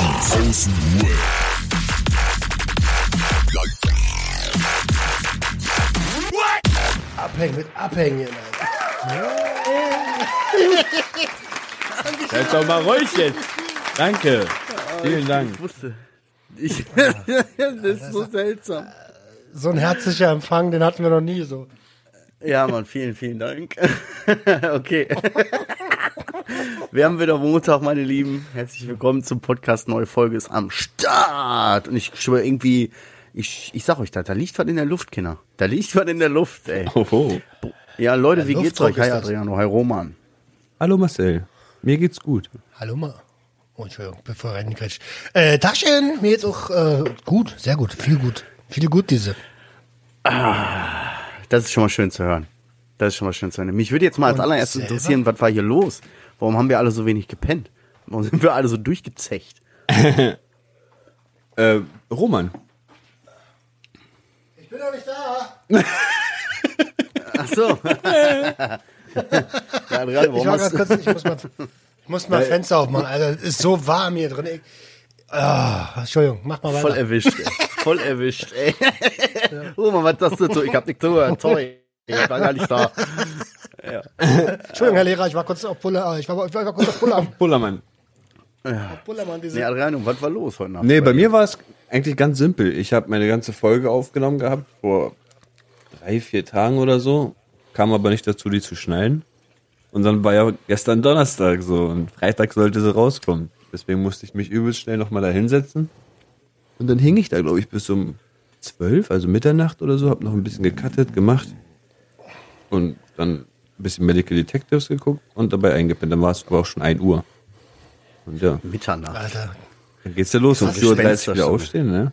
Die. Abhängen mit Abhängen. Halt doch mal Räuchchen. Danke. Vielen Dank. Ich wusste. Ich, das ist so seltsam. So ein herzlicher Empfang, den hatten wir noch nie so. Ja, Mann, vielen, vielen Dank. okay. Wir haben wieder Montag, meine Lieben. Herzlich willkommen zum Podcast. Neue Folge ist am Start. Und ich schwöre irgendwie, ich, ich sag euch da, da liegt was in der Luft, Kinder. Da liegt was in der Luft, ey. Oho. Ja, Leute, wie geht's euch? Hi, das. Adriano. Hi, Roman. Hallo Marcel. Mir geht's gut. Hallo mal. Oh, Entschuldigung, bevor reinquetscht. Äh, Taschen, mir jetzt auch äh, gut, sehr gut, viel gut. Viel gut diese. Das ist schon mal schön zu hören. Das ist schon mal schön zu hören. Mich würde jetzt mal als allererstes selber? interessieren, was war hier los? Warum haben wir alle so wenig gepennt? Warum sind wir alle so durchgezecht? Äh, Roman. Ich bin doch nicht da. Ach so. ja, Adriano, Ich war du, kurz, ich muss mal, ich muss mal Fenster aufmachen, Alter. Es ist so warm hier drin. Ich, ah, Entschuldigung, mach mal Voll weiter. erwischt, ey. Voll erwischt, ey. Roman, was hast du zu? Ich hab nicht zugehört, sorry. Ich war gar nicht da. Entschuldigung, Herr Lehrer, ich war kurz auf Buller, ich war, ich war kurz auf Buller, Bullermann. Bullermann, diese. Nee, Adriano, was war los heute Nacht? Nee, bei mir war es eigentlich ganz simpel. Ich habe meine ganze Folge aufgenommen gehabt vor drei, vier Tagen oder so. Kam aber nicht dazu, die zu schneiden. Und dann war ja gestern Donnerstag so und Freitag sollte sie rauskommen. Deswegen musste ich mich übelst schnell nochmal da hinsetzen. Und dann hing ich da, glaube ich, bis um zwölf, also Mitternacht oder so, hab noch ein bisschen gecuttet, gemacht. Und dann ein bisschen Medical Detectives geguckt und dabei eingepennt. Dann war es aber auch schon 1 Uhr. Und ja, Mitternacht. Alter, dann geht's ja los. Um Krass, 4.30 Uhr wieder aufstehen, ne?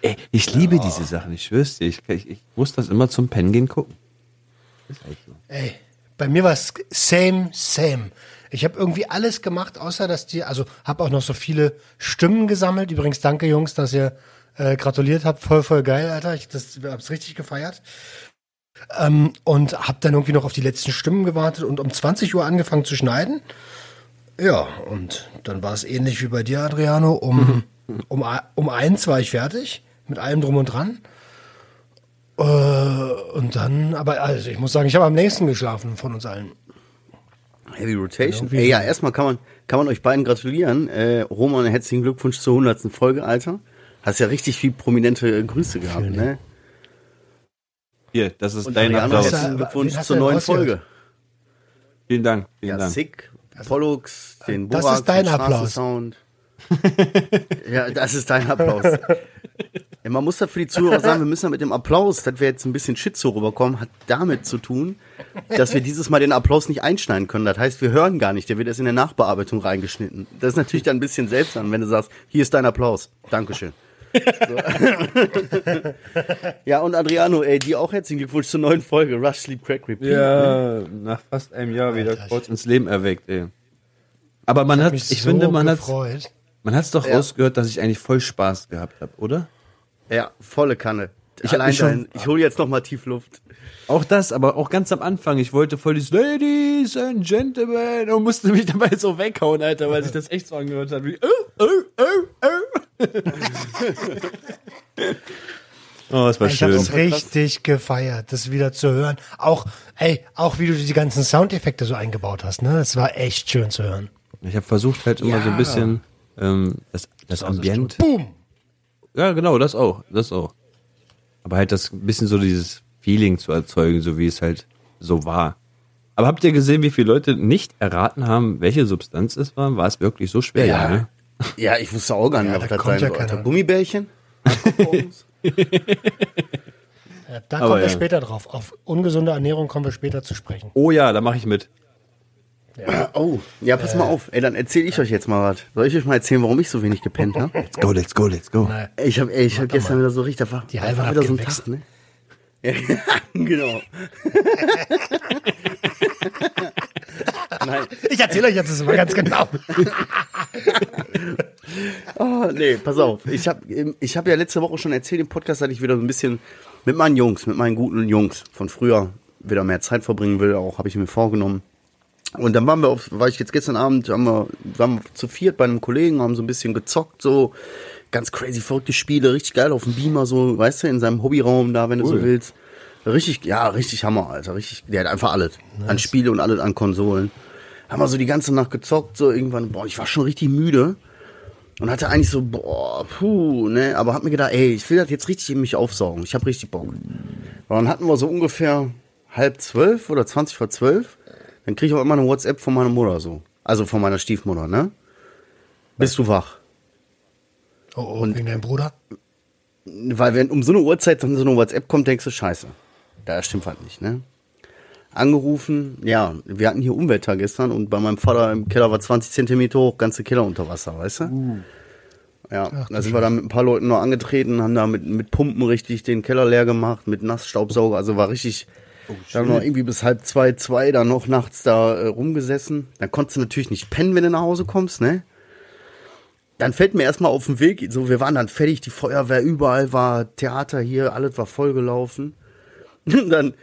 Ey, ich liebe diese Sachen, ich schwör's dir. Ich, ich, ich muss das immer zum Pennen gehen gucken. Ist halt so. ey, bei mir war es same, same. Ich habe irgendwie alles gemacht, außer dass die, also habe auch noch so viele Stimmen gesammelt. Übrigens, danke Jungs, dass ihr äh, gratuliert habt. Voll, voll geil, Alter. Ich das, hab's richtig gefeiert. Ähm, und habe dann irgendwie noch auf die letzten Stimmen gewartet und um 20 Uhr angefangen zu schneiden. Ja, und dann war es ähnlich wie bei dir, Adriano. Um, um, um eins war ich fertig, mit allem drum und dran. Äh, und dann, aber also ich muss sagen, ich habe am längsten geschlafen von uns allen. Heavy Rotation. Ey, ja, erstmal kann man, kann man euch beiden gratulieren. Äh, Roman, herzlichen Glückwunsch zur 100. Folge, Alter. Hast ja richtig viel prominente Grüße gehabt, ne? Hier, das ist Und dein Applaus. Glückwunsch zur neuen? Folge. Vielen Dank, vielen Ja, Dank. sick. Pollux, den das Borak, ist dein den Applaus. Straßensound. ja, das ist dein Applaus. ja, man muss da für die Zuhörer sagen, wir müssen ja mit dem Applaus, dass wir jetzt ein bisschen Shit so rüberkommen, hat damit zu tun, dass wir dieses Mal den Applaus nicht einschneiden können. Das heißt, wir hören gar nicht, der wird erst in der Nachbearbeitung reingeschnitten. Das ist natürlich dann ein bisschen seltsam, wenn du sagst, hier ist dein Applaus. Dankeschön. Ja, und Adriano, ey, dir auch herzlichen Glückwunsch zur neuen Folge Rush Sleep Crack Repeat. Ja, nach fast einem Jahr wieder kurz ins Leben erweckt, ey. Aber man hat, ich so finde, man hat, man hat's doch Ja. rausgehört, dass ich eigentlich voll Spaß gehabt habe, oder? Ja, volle Kanne. Ich Allein schon- dein- ich hole jetzt noch mal tief Luft. Auch das, aber auch ganz am Anfang. Ich wollte voll dieses Ladies and Gentlemen und musste mich dabei so weghauen, Alter, weil sich das echt so angehört hat. Wie, oh, oh, oh, oh. oh, es war Ich habe schön. es richtig gefeiert, das wieder zu hören. Auch, ey, auch wie du die ganzen Soundeffekte so eingebaut hast, ne? Das war echt schön zu hören. Ich habe versucht halt immer so ein Ja. bisschen ähm, das, das Ambient. Boom! Ja, genau, das auch, das auch. Aber halt das ein bisschen so dieses Feeling zu erzeugen, so wie es halt so war. Aber habt ihr gesehen, wie viele Leute nicht erraten haben, welche Substanz es war? War es wirklich so schwer? Ja. ne? Ja, ich wusste auch gar nicht, Ja, was da das kommt sein ja sollte. Gummibärchen? Ja, da Aber kommen wir ja. später drauf. Auf ungesunde Ernährung kommen wir später zu sprechen. Oh ja, da mache ich mit. Oh, ja, pass mal auf. Ey, dann erzähle ich euch jetzt mal was. Soll ich euch mal erzählen, warum ich so wenig gepennt habe? Let's go, let's go, let's go. Nein. Ich habe ich hab gestern wieder so richtig, da war, Die Halbe war wieder so ein. Tag, ne? Ja, genau. Nein, Ich erzähle euch jetzt das mal ganz genau. Oh, nee, pass auf. Ich habe ich hab ja letzte Woche schon erzählt im Podcast, dass ich wieder so ein bisschen mit meinen Jungs, mit meinen guten Jungs von früher wieder mehr Zeit verbringen will. Auch habe ich mir vorgenommen. Und dann waren wir auf, war ich jetzt gestern Abend, haben wir, waren wir zu viert bei einem Kollegen, haben so ein bisschen gezockt, so ganz crazy verrückte Spiele, richtig geil auf dem Beamer, so, weißt du, in seinem Hobbyraum da, wenn du Cool. so willst. Richtig, ja, richtig Hammer, Alter, richtig, der hat einfach alles. An Spiele und alles an Konsolen. Haben wir so die ganze Nacht gezockt, so irgendwann, boah, ich war schon richtig müde. Und hatte eigentlich so, boah, puh, ne, aber hab mir gedacht, ey, ich will das jetzt richtig in mich aufsaugen. Ich hab richtig Bock. Und dann hatten wir so ungefähr halb zwölf oder zwanzig vor zwölf. Dann krieg ich auch immer eine WhatsApp von meiner Mutter so. Also von meiner Stiefmutter, ne? Bist du wach? Oh, oh, wegen deinem Bruder? Weil wenn um so eine Uhrzeit dann so eine WhatsApp kommt, denkst du, scheiße. Da stimmt halt nicht, ne? Angerufen, ja, wir hatten hier Unwetter gestern und bei meinem Vater im Keller war 20 Zentimeter hoch, ganze Keller unter Wasser, weißt du? Ja, da sind wir dann mit ein paar Leuten noch angetreten, haben da mit, mit Pumpen richtig den Keller leer gemacht, mit Nassstaubsauger, also war richtig, da haben wir noch irgendwie bis halb zwei, zwei da noch nachts da äh, rumgesessen. Dann konntest du natürlich nicht pennen, wenn du nach Hause kommst, ne? Dann fällt mir erstmal auf den Weg, so wir waren dann fertig, die Feuerwehr überall war, Theater hier, alles war vollgelaufen. Und dann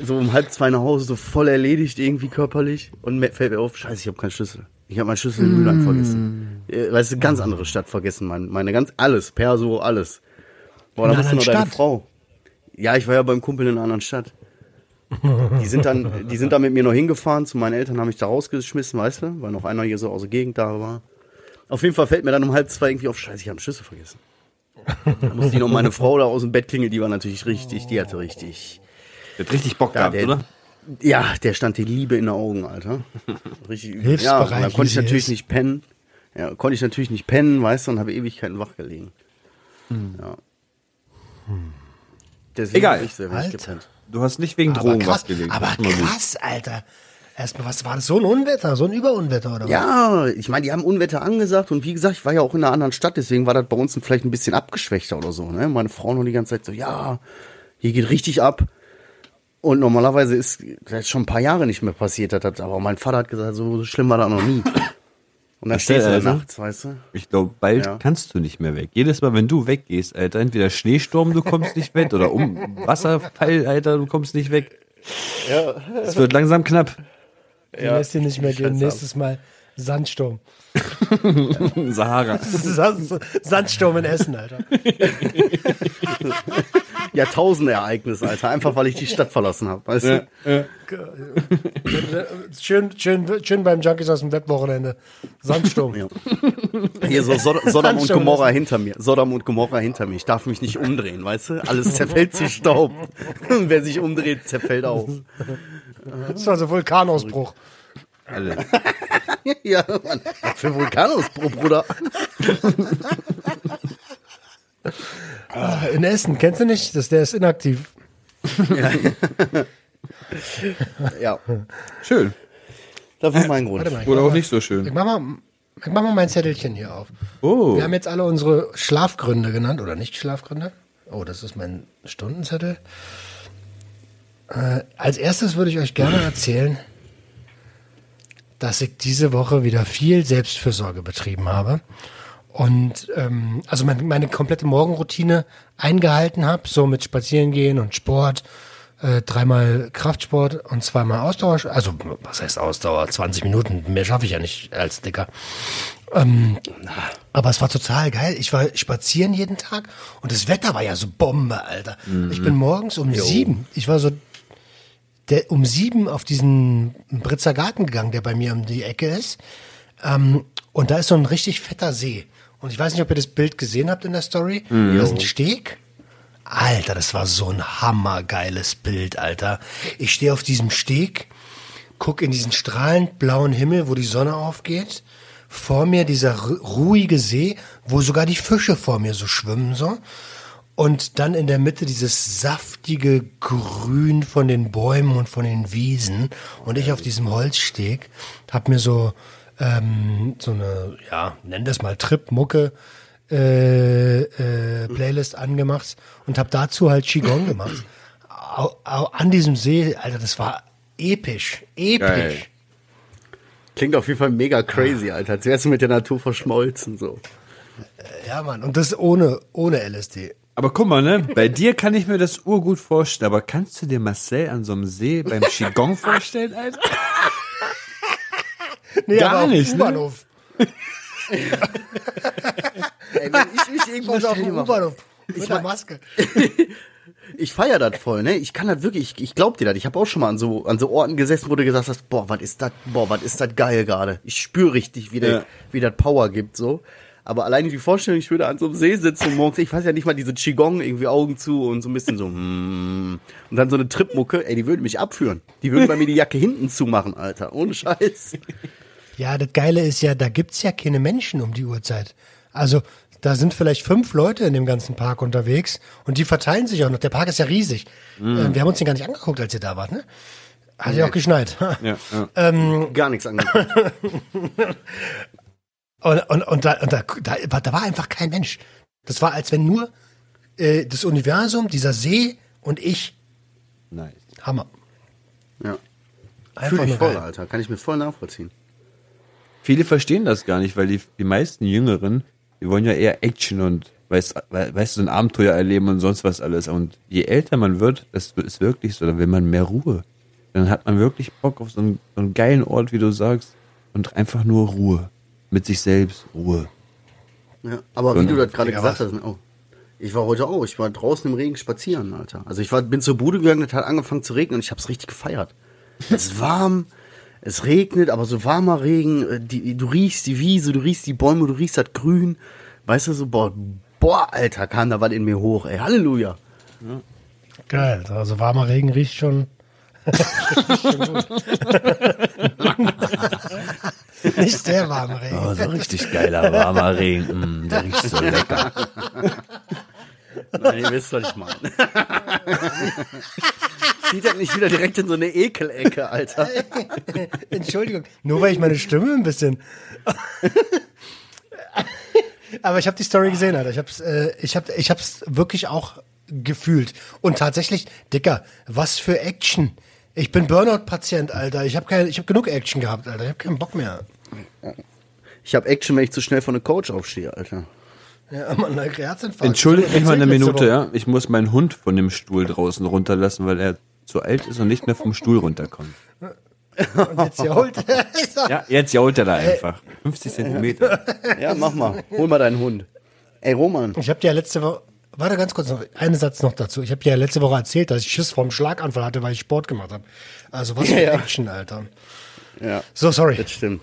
so um halb zwei nach Hause, so voll erledigt irgendwie körperlich. Und mir fällt mir auf, scheiße, ich habe keinen Schlüssel. Ich habe meinen Schlüssel in Mühlheim vergessen. Äh, Weißt du, ganz andere Stadt vergessen, mein, meine ganz, alles, Perso, alles. Boah, da wusste nur anderen deine? Frau. Ja, ich war ja beim Kumpel in einer anderen Stadt. Die sind dann, die sind dann mit mir noch hingefahren, zu meinen Eltern haben mich da rausgeschmissen, weißt du, weil noch einer hier so aus der Gegend da war. Auf jeden Fall fällt mir dann um halb zwei irgendwie auf, scheiße, ich habe einen Schlüssel vergessen. Da musste ich noch meine Frau da aus dem Bett klingeln, die war natürlich richtig, die hatte richtig, Der hat richtig Bock Ja, gehabt, der- oder? ja, der stand die Liebe in den Augen, Alter. Richtig übel. Hilfsbereit, Ja, und dann konnte ich natürlich ist. nicht pennen. Ja, konnte ich natürlich nicht pennen, weißt du, und habe Ewigkeiten wach gelegen. Ja. Deswegen Egal. ich sehr Alter. gepennt. Du hast nicht wegen Drogen was gelegt. aber krass, Alter. Erstmal, was war das? So ein Unwetter, so ein Überunwetter oder was? Ja, ich meine, die haben Unwetter angesagt und wie gesagt, ich war ja auch in einer anderen Stadt, deswegen war das bei uns vielleicht ein bisschen abgeschwächter oder so. Ne? Meine Frau noch die ganze Zeit so, ja, hier geht richtig ab. Und normalerweise ist das schon ein paar Jahre nicht mehr passiert, das, hat- aber mein Vater hat gesagt, so schlimm war das noch nie. Und dann stehst du also? nachts, weißt du? Ich glaube, bald Ja. kannst du nicht mehr weg. Jedes Mal, wenn du weggehst, Alter, entweder Schneesturm, du kommst nicht weg, oder um Wasserfall, Alter, du kommst nicht weg. Ja. Es wird langsam knapp. Die lässt dir nicht mehr gehen. Nächstes Mal Sandsturm. Sahara. Sa- Sandsturm in Essen, Alter. Jahrtausendereignis, Alter, einfach weil ich die Stadt verlassen habe, weißt du? Schön, schön, schön beim Junkies aus dem Webwochenende. Sandsturm. Ja. Hier so Sod Sodom und Gomorra hinter mir. Sodom und Gomorra hinter mir. Ich darf mich nicht umdrehen, weißt du? Alles zerfällt zu Staub. Wer sich umdreht, zerfällt auch. Das war so Vulkanausbruch. Alle. Ja, Mann. Was für Vulkanausbruch, Bruder. Ah, In Essen, kennst du nicht? Das, der ist inaktiv. Ja, Schön. das war mein Grund. Mal. Ich Oder auch mal, nicht so ich schön. mach mal, ich mach mal mein Zettelchen hier auf. Oh. Wir haben jetzt alle unsere Schlafgründe genannt oder nicht Schlafgründe. Oh, das ist mein Stundenzettel. Äh, als erstes würde ich euch gerne erzählen, dass ich diese Woche wieder viel Selbstfürsorge betrieben habe und ähm, also meine, meine komplette Morgenroutine eingehalten habe, so mit Spazierengehen und Sport, äh, dreimal Kraftsport und zweimal Ausdauer. Also was heißt Ausdauer? 20 Minuten, mehr schaffe ich ja nicht als Dicker. Aber es war total geil. Ich war spazieren jeden Tag und das Wetter war ja so Bombe, Alter. Ich bin morgens um sieben, ich war so der, um sieben auf diesen Britzer Garten gegangen, der bei mir um die Ecke ist. Ähm, und da ist so ein richtig fetter See. Und ich weiß nicht, ob ihr das Bild gesehen habt in der Story. Da ist ein Steg. Alter, das war so ein hammergeiles Bild, Alter. Ich stehe auf diesem Steg, guck in diesen strahlend blauen Himmel, wo die Sonne aufgeht. Vor mir dieser ru- ruhige See, wo sogar die Fische vor mir so schwimmen so. Und dann in der Mitte dieses saftige Grün von den Bäumen und von den Wiesen. Und ich auf diesem Holzsteg hab mir so ähm, so eine, ja, nenn das mal Trip-Mucke äh, äh, Playlist angemacht und hab dazu halt Qigong gemacht. Au, au, an diesem See, Alter, das war episch, episch. Geil. Klingt auf jeden Fall mega crazy, Alter. Als wärst du mit der Natur verschmolzen, so. Ja, Mann, und das ohne, ohne LSD. Aber guck mal, ne? Bei dir kann ich mir das urgut vorstellen. Aber kannst du dir Marcel an so einem See beim Qigong vorstellen, Alter? Nee, Gar aber auf dem nicht, ne? U-Bahnhof. Ey, wenn ich mich irgendwo Was auf dem U-Bahnhof. Mit der Maske. Ich feier das voll, ne? Ich kann das wirklich, ich, ich glaub dir das. Ich habe auch schon mal an so, an so Orten gesessen, wo du gesagt hast, boah, was ist das, boah, was ist das geil gerade. Ich spüre richtig, wie, der, Ja. wie das Power gibt, so. Aber alleine die Vorstellung, ich würde an so einem See sitzen morgens, ich weiß ja nicht mal, diese Qigong, irgendwie Augen zu und so ein bisschen so, mm, und dann so eine Tripmucke, ey, die würde mich abführen. Die würden bei mir die Jacke hinten zumachen, Alter. Ohne Scheiß. Ja, das Geile ist ja, da gibt's ja keine Menschen um die Uhrzeit. Also, da sind vielleicht fünf Leute in dem ganzen Park unterwegs und die verteilen sich auch noch. Der Park ist ja riesig. Ähm, wir haben uns den gar nicht angeguckt, als ihr da wart, ne? Hat ja auch geschneit. Ja, ja. Gar nichts angekommen. Und, und, und, da, und da, da, da war einfach kein Mensch. Das war, als wenn nur äh, das Universum, dieser See und ich, Nice. Hammer. Ja. Einfach Fühl ich voll. Alter. Kann ich mir voll nachvollziehen. Viele verstehen das gar nicht, weil die, die meisten Jüngeren, die wollen ja eher Action und weißt, we- weißt du, ein Abenteuer erleben und sonst was alles. Und je älter man wird, das ist wirklich so, dann will man mehr Ruhe. Dann hat man wirklich Bock auf so einen, so einen geilen Ort, wie du sagst, und einfach nur Ruhe. Mit sich selbst Ruhe. Ja, aber wie Genau. du das gerade gesagt was? hast, oh, ich war heute auch, ich war draußen im Regen spazieren, Alter. Also ich war, bin zur Bude gegangen, es hat angefangen zu regnen und ich hab's richtig gefeiert. Es ist warm, es regnet, aber so warmer Regen, äh, die, du riechst die Wiese, du riechst die Bäume, du riechst das Grün. Weißt du, so, boah, boah, Alter, kam da was in mir hoch, ey, Halleluja. Geil. Also warmer Regen riecht schon. Nicht sehr warmer Regen. Oh, so richtig geiler, warmer Regen. Mm, der riecht so lecker. Nein, ihr wisst, was ich meine. Zieht das nicht wieder direkt in so eine Ekelecke, Alter. Entschuldigung, nur weil ich meine Stimme ein bisschen. Aber ich habe die Story gesehen, Alter. Ich hab's, äh, ich hab, ich hab's wirklich auch gefühlt. Und tatsächlich, Dicker, was für Action. Ich bin Burnout-Patient, Alter. Ich habe hab genug Action gehabt, Alter. Ich habe keinen Bock mehr. Ich hab Action, wenn ich zu schnell von der Couch aufstehe, Alter. Ja, Mann, Herzinfarkt. Entschuldigt mich mal eine Minute, ja. Ich muss meinen Hund von dem Stuhl draußen runterlassen, weil er zu alt ist und nicht mehr vom Stuhl runterkommt. Und jetzt jault er. Ja, jetzt jault er da einfach. 50 Zentimeter. Ja, mach mal. Hol mal deinen Hund. Ey, Roman. Ich habe dir ja letzte Woche, warte ganz kurz noch, einen Satz noch dazu. Ich habe ja letzte Woche erzählt, dass ich Schiss vor einem Schlaganfall hatte, weil ich Sport gemacht habe. Also was für Ja, ja. Action, Alter. Ja, So, sorry. das stimmt.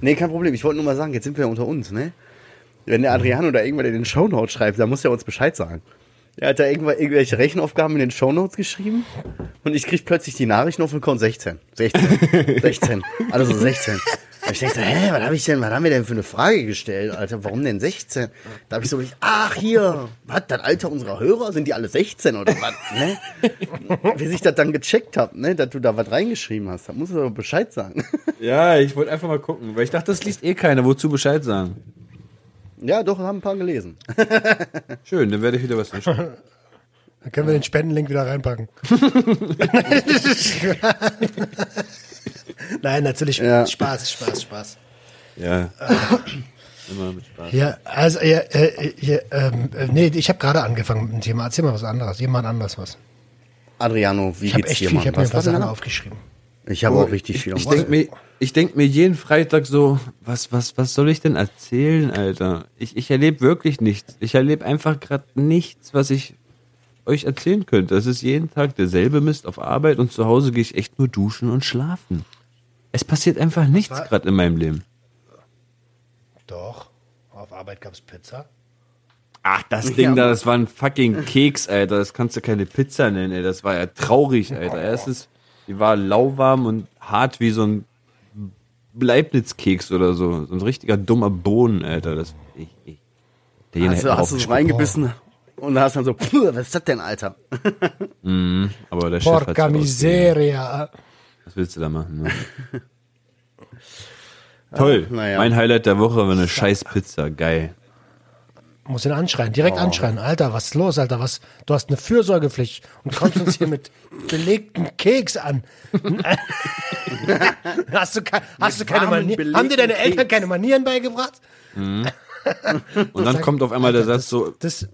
Nee, kein Problem. Ich wollte nur mal sagen, jetzt sind wir ja unter uns, ne? Wenn der Adriano da irgendwann in den Shownotes schreibt, dann muss er uns Bescheid sagen. Er hat da irgendwelche Rechenaufgaben in den Shownotes geschrieben und ich krieg plötzlich die Nachrichten auf Account 16. 16. 16. Also 16. Und ich denke so, hä, was habe ich denn, was haben wir denn für eine Frage gestellt, Alter? Warum denn 16? Da habe ich so, ach hier, was, das Alter unserer Hörer, sind die alle 16 oder was, ne? Wie ich das dann gecheckt hab, ne, dass du da was reingeschrieben hast, da musst du doch Bescheid sagen. Ja, ich wollte einfach mal gucken, weil ich dachte, das liest eh keiner. Wozu Bescheid sagen? Ja, doch, haben ein paar gelesen. Schön, dann werde ich wieder was hinschreiben. Dann können wir den Spendenlink wieder reinpacken. Nein, natürlich Ja. Spaß, Spaß, Spaß. Ja. Immer mit Spaß. Ja, also, ja, äh, ja, ähm, äh, nee, ich habe gerade angefangen mit dem Thema. Erzähl mal was anderes. Jemand anders was. Adriano, wie Ich geht's dir, viel, Mann? ich habe mir Was da? aufgeschrieben. Ich habe auch richtig viel. Ich denke mir, ich denk mir jeden Freitag so, was, was, was soll ich denn erzählen, Alter? Ich, ich erlebe wirklich nichts. Ich erlebe einfach gerade nichts, was ich euch erzählen könnte. Es ist jeden Tag derselbe Mist auf Arbeit und zu Hause gehe ich echt nur duschen und schlafen. Es passiert einfach nichts gerade in meinem Leben. Doch. Auf Arbeit gab's Pizza. Ach, das Ding da, das war ein fucking Keks, Alter. Das kannst du keine Pizza nennen, ey. Das war ja traurig, Alter. Erstens, die war lauwarm und hart wie so ein Bleibnitzkeks oder so. So ein richtiger dummer Bohnen, Alter. Das, ich, ich. Der Hast du, hast du reingebissen und da hast dann so, "Puh, was ist das denn, Alter? Aber der Chef hat Porca miseria. Was willst du da machen? Ne? Toll. naja. Mein Highlight der Woche war eine scheiß Pizza. Geil. Muss ihn anschreien, direkt anschreien. Alter, was ist los, Alter? Was? Du hast eine Fürsorgepflicht und kommst uns hier mit belegtem Keks an. hast du, ke hast du keine Manieren? Haben dir deine belegten Eltern Keks. keine Manieren beigebracht? Und dann kommt auf einmal der Satz so, Das,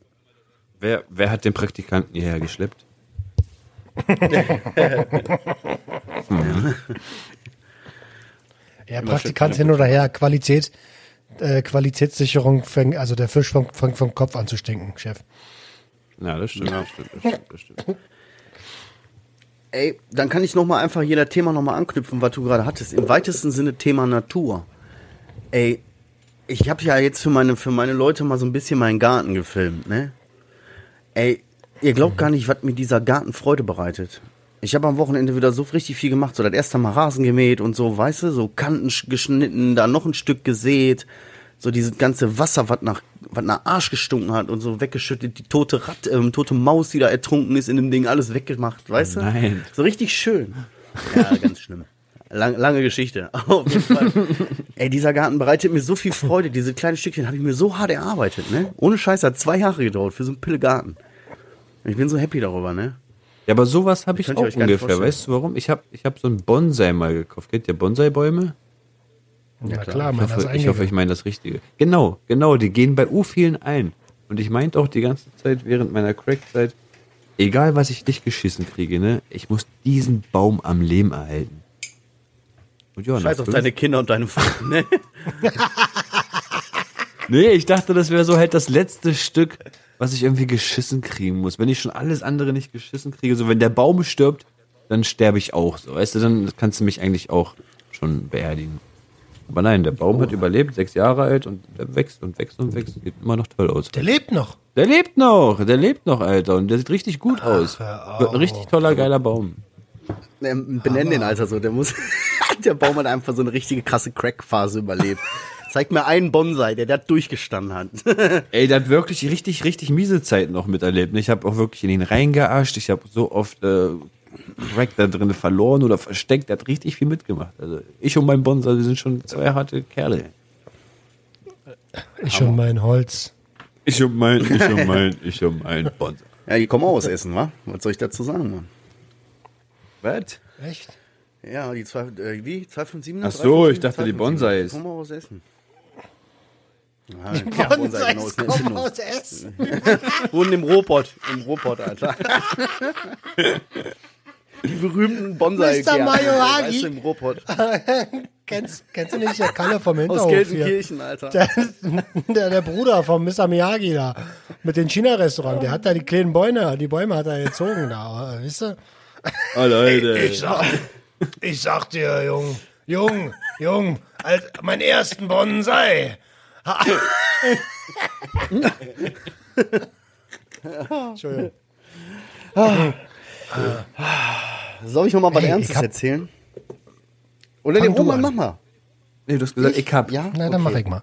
wer, wer hat den Praktikanten hierher geschleppt? Ja, Immer Praktikant hin oder her, Qualität, äh, Qualitätssicherung, fängt, also der Fisch fängt, fängt vom Kopf an zu stinken, Chef. Ja, das stimmt, das stimmt, das stimmt, das stimmt. Ey, dann kann ich noch mal einfach jeder Thema noch mal anknüpfen, was du gerade hattest. Im weitesten Sinne Thema Natur. Ey, ich habe ja jetzt für meine für meine Leute mal so ein bisschen meinen Garten gefilmt, ne? Ey, ihr glaubt gar nicht, was mir dieser Garten Freude bereitet. Ich habe am Wochenende wieder so richtig viel gemacht, so das erste Mal Rasen gemäht und so, weißt du, so Kanten sch- geschnitten, da noch ein Stück gesät, so dieses ganze Wasser, was nach was nach Arsch gestunken hat und so weggeschüttet, die tote Rat, ähm, tote Maus, die da ertrunken ist in dem Ding, alles weggemacht, weißt du? Nein. So richtig schön. Ja, ganz schlimm. Lang, lange Geschichte. Auf jeden Fall. Ey, dieser Garten bereitet mir so viel Freude. Diese kleinen Stückchen habe ich mir so hart erarbeitet, ne? Ohne Scheiß hat zwei Jahre gedauert für so einen Pille-Garten. Ich bin so happy darüber, ne? Ja, aber sowas habe ich auch ungefähr. Weißt du warum? Ich habe ich hab so einen Bonsai mal gekauft. Kennt ihr Bonsai-Bäume? Ja, klar. klar, Ich hoffe, ich, hoffe, ich meine das Richtige. Genau, genau, die gehen bei U vielen ein. Und ich meinte auch die ganze Zeit während meiner Crack-Zeit, egal was ich nicht geschissen kriege, ne, ich muss diesen Baum am Leben erhalten. Und ja, Scheiß auf fünf- deine Kinder und deine Frau, ne? Nee, ich dachte, das wäre so halt das letzte Stück, was ich irgendwie geschissen kriegen muss. Wenn ich schon alles andere nicht geschissen kriege, so wenn der Baum stirbt, dann sterbe ich auch so. Weißt du, dann kannst du mich eigentlich auch schon beerdigen. Aber nein, der Baum hat überlebt, sechs Jahre alt und der wächst und wächst und wächst. Sieht immer noch toll aus. Der lebt noch. Der lebt noch, der lebt noch, Alter. Und der sieht richtig gut aus. hör Wird ein richtig toller, geiler Baum. Ähm, Benenn den Alter so, der muss. der Baum hat einfach so eine richtige krasse Crack-Phase überlebt. Zeig mir einen Bonsai, der das durchgestanden hat. Ey, der hat wirklich richtig, richtig miese Zeiten noch miterlebt. ne? Ich habe auch wirklich in ihn reingearscht. Ich habe so oft äh, Crack da drin verloren oder versteckt. Der hat richtig viel mitgemacht. Also ich und mein Bonsai, wir sind schon zwei harte Kerle. Ich und mein Holz. Ich und mein, ich und mein, ich und mein Bonsai. ja, die kommen auch aus Essen, wa? Was soll ich dazu sagen, Mann? Was? Echt? Ja, die zwei, äh, wie? 257? Ach so, ich dachte, die Bonsais. Die kommen auch aus Essen. Ja, ja, Bonsai, genau, kommen aus Essen. Wohnen im Robot, im Robot, Alter. Die berühmten bonsai Mr. Mayoagi. Weißt du, im Robot. kennst, kennst du nicht der Kalle vom Aus Hinterhof hier? Gelsenkirchen, Alter. Der, der, der Bruder von Mr. Miyagi da. Mit dem China-Restaurant. Der hat da die kleinen Bäume, die Bäume hat er gezogen da. Weißt du? Oh, Leute. Ich sag, ich sag dir, Jung, Jung, Jung, als mein ersten Bonsai. Entschuldigung. Soll ich noch mal was Ey, Ernstes ich erzählen? Oder den du Roman, an. mach mal. Nee, du hast gesagt, ich hab. Ja? Na, dann Okay. mach ich mal.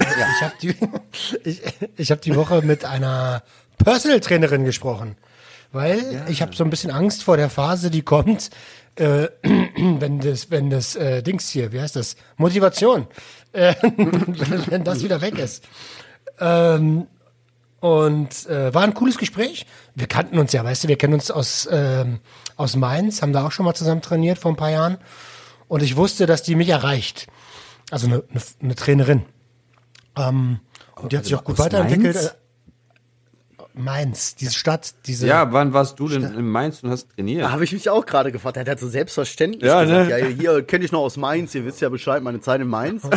Ich habe die, ich, ich hab die Woche mit einer Personal Trainerin gesprochen, weil ich habe so ein bisschen Angst vor der Phase, die kommt, äh, wenn das, wenn das äh, Dings hier, wie heißt das, Motivation, äh, wenn, wenn das wieder weg ist. Ähm, und äh, war ein cooles Gespräch. Wir kannten uns ja, weißt du, wir kennen uns aus, ähm, aus Mainz, haben da auch schon mal zusammen trainiert vor ein paar Jahren. Und ich wusste, dass die mich erreicht. Also eine, eine, eine Trainerin. Ähm, und die hat sich auch gut aus weiterentwickelt. Mainz? Mainz? Diese Stadt, diese. Ja, wann warst du denn in Mainz und hast trainiert? Da habe ich mich auch gerade gefragt. Er hat so selbstverständlich Ja, gesagt, ne? ja, hier kenne ich noch aus Mainz, ihr wisst ja Bescheid, meine Zeit in Mainz.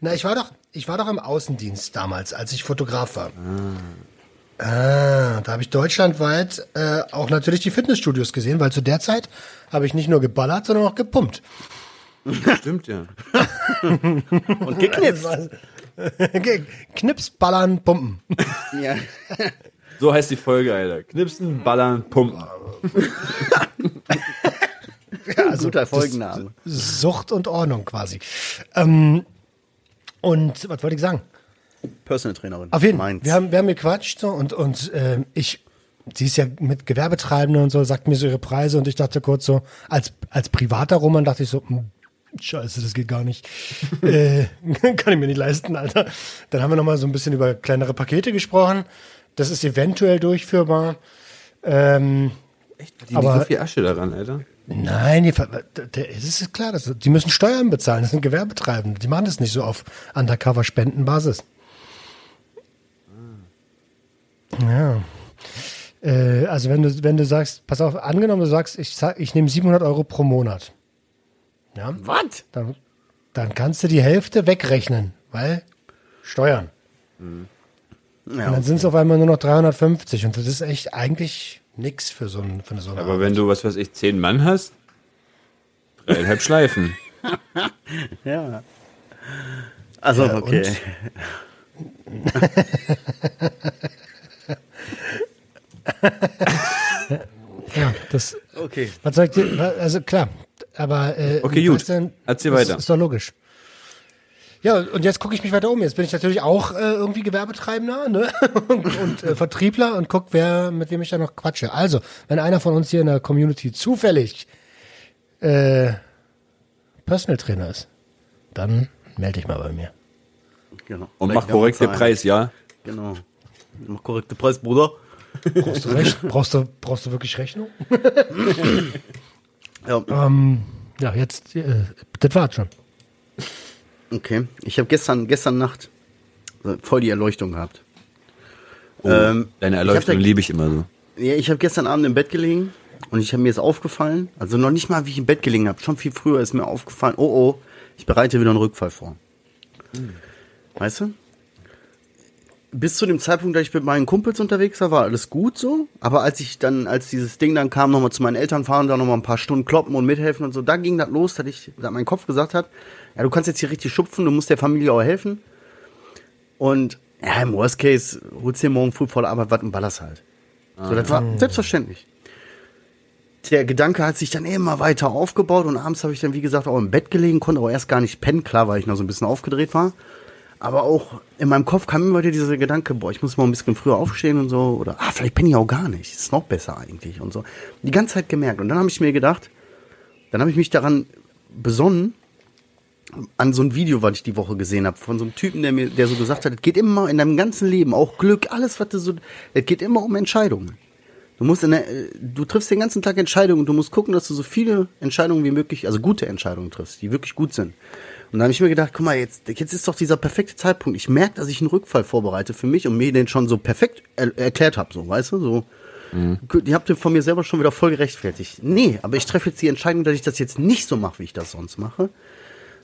Na, ich war doch, ich war doch im Außendienst damals, als ich Fotograf war. Ah, da habe ich deutschlandweit äh, auch natürlich die Fitnessstudios gesehen, weil zu der Zeit habe ich nicht nur geballert, sondern auch gepumpt. Stimmt ja. Und geknipst. Knips, ballern, pumpen. Ja. So heißt die Folge, Alter. Knipsen, ballern, pumpen. Also Guter Folgenname. Sucht und Ordnung quasi. Ähm, und was wollte ich sagen? Personal Trainerin. Auf jeden Fall. Wir haben, wir haben gequatscht so, und, und ähm, ich, sie ist ja mit Gewerbetreibenden und so, sagt mir so ihre Preise und ich dachte kurz so, als, als privater Roman dachte ich so, hm, scheiße, das geht gar nicht. äh, kann ich mir nicht leisten, Alter. Dann haben wir nochmal so ein bisschen über kleinere Pakete gesprochen. Das ist eventuell durchführbar. Ähm, Die Aber- so viel Asche daran, Alter. Nein, die, das ist klar, das, die müssen Steuern bezahlen, das sind Gewerbetreibende. Die machen das nicht so auf Undercover-Spendenbasis. Ja. Äh, also wenn du, wenn du sagst, pass auf, angenommen du sagst, ich, ich nehme 700 Euro pro Monat. Ja? Was? Dann, dann kannst du die Hälfte wegrechnen, weil Steuern. Und Ja, dann sind es auf einmal nur noch 350 und das ist echt eigentlich nix für so, ein, für so eine Aber wenn du, was weiß ich, zehn Mann hast, dreieinhalb Schleifen. ja. Also, Ja, okay. Ja, das, Okay. was soll ich dir, also klar, aber äh, Okay, gut. du, Erzähl das weiter. Ist doch logisch. Ja, und jetzt gucke ich mich weiter um. Jetzt bin ich natürlich auch äh, irgendwie Gewerbetreibender ne? und, und äh, Vertriebler und guck, wer mit wem ich da noch quatsche. Also, wenn einer von uns hier in der Community zufällig äh, Personal Trainer ist, dann melde dich mal bei mir. Genau. Und Vielleicht mach korrekte. Preis, ja? Genau. Mach korrekte Preis, Bruder. Brauchst du, Rech brauchst du, brauchst du wirklich Rechnung? Ja. Ähm, ja, jetzt, äh, das war's schon. Okay. Ich habe gestern, gestern Nacht äh, voll die Erleuchtung gehabt. Oh, Ähm, deine Erleuchtung liebe ich immer so. Ja, ich habe gestern Abend im Bett gelegen und ich habe mir jetzt aufgefallen, also noch nicht mal, wie ich im Bett gelegen habe, schon viel früher ist mir aufgefallen, oh oh, ich bereite wieder einen Rückfall vor. Weißt du? Bis zu dem Zeitpunkt, da ich mit meinen Kumpels unterwegs war, war alles gut so. Aber als ich dann, als dieses Ding dann kam, nochmal zu meinen Eltern fahren, da nochmal ein paar Stunden kloppen und mithelfen und so, da ging das los, dass ich, dass mein Kopf gesagt hat, ja, du kannst jetzt hier richtig schupfen, du musst der Familie auch helfen. Und ja, im Worst Case holst dir morgen früh vor der Arbeit was und ballerst halt. So, das war selbstverständlich. Der Gedanke hat sich dann immer weiter aufgebaut und abends habe ich dann, wie gesagt, auch im Bett gelegen, konnte aber erst gar nicht pennen, klar, weil ich noch so ein bisschen aufgedreht war. Aber auch in meinem Kopf kam immer wieder dieser Gedanke, boah, ich muss mal ein bisschen früher aufstehen und so. Oder, ah, vielleicht penne ich auch gar nicht. Ist noch besser eigentlich und so. Die ganze Zeit gemerkt. Und dann habe ich mir gedacht, dann habe ich mich daran besonnen, an so ein Video, was ich die Woche gesehen habe, von so einem Typen, der mir, der so gesagt hat, es geht immer in deinem ganzen Leben, auch Glück, alles, was du so, es geht immer um Entscheidungen. Du musst in der, äh, du triffst den ganzen Tag Entscheidungen und du musst gucken, dass du so viele Entscheidungen wie möglich, also gute Entscheidungen triffst, die wirklich gut sind. Und dann habe ich mir gedacht, guck mal, jetzt, jetzt ist doch dieser perfekte Zeitpunkt. Ich merke, dass ich einen Rückfall vorbereite für mich und mir den schon so perfekt er erklärt habe, so, weißt du, so. Gut, Ihr habt von mir selber schon wieder voll gerechtfertigt. Nee, aber ich treffe jetzt die Entscheidung, dass ich das jetzt nicht so mache, wie ich das sonst mache.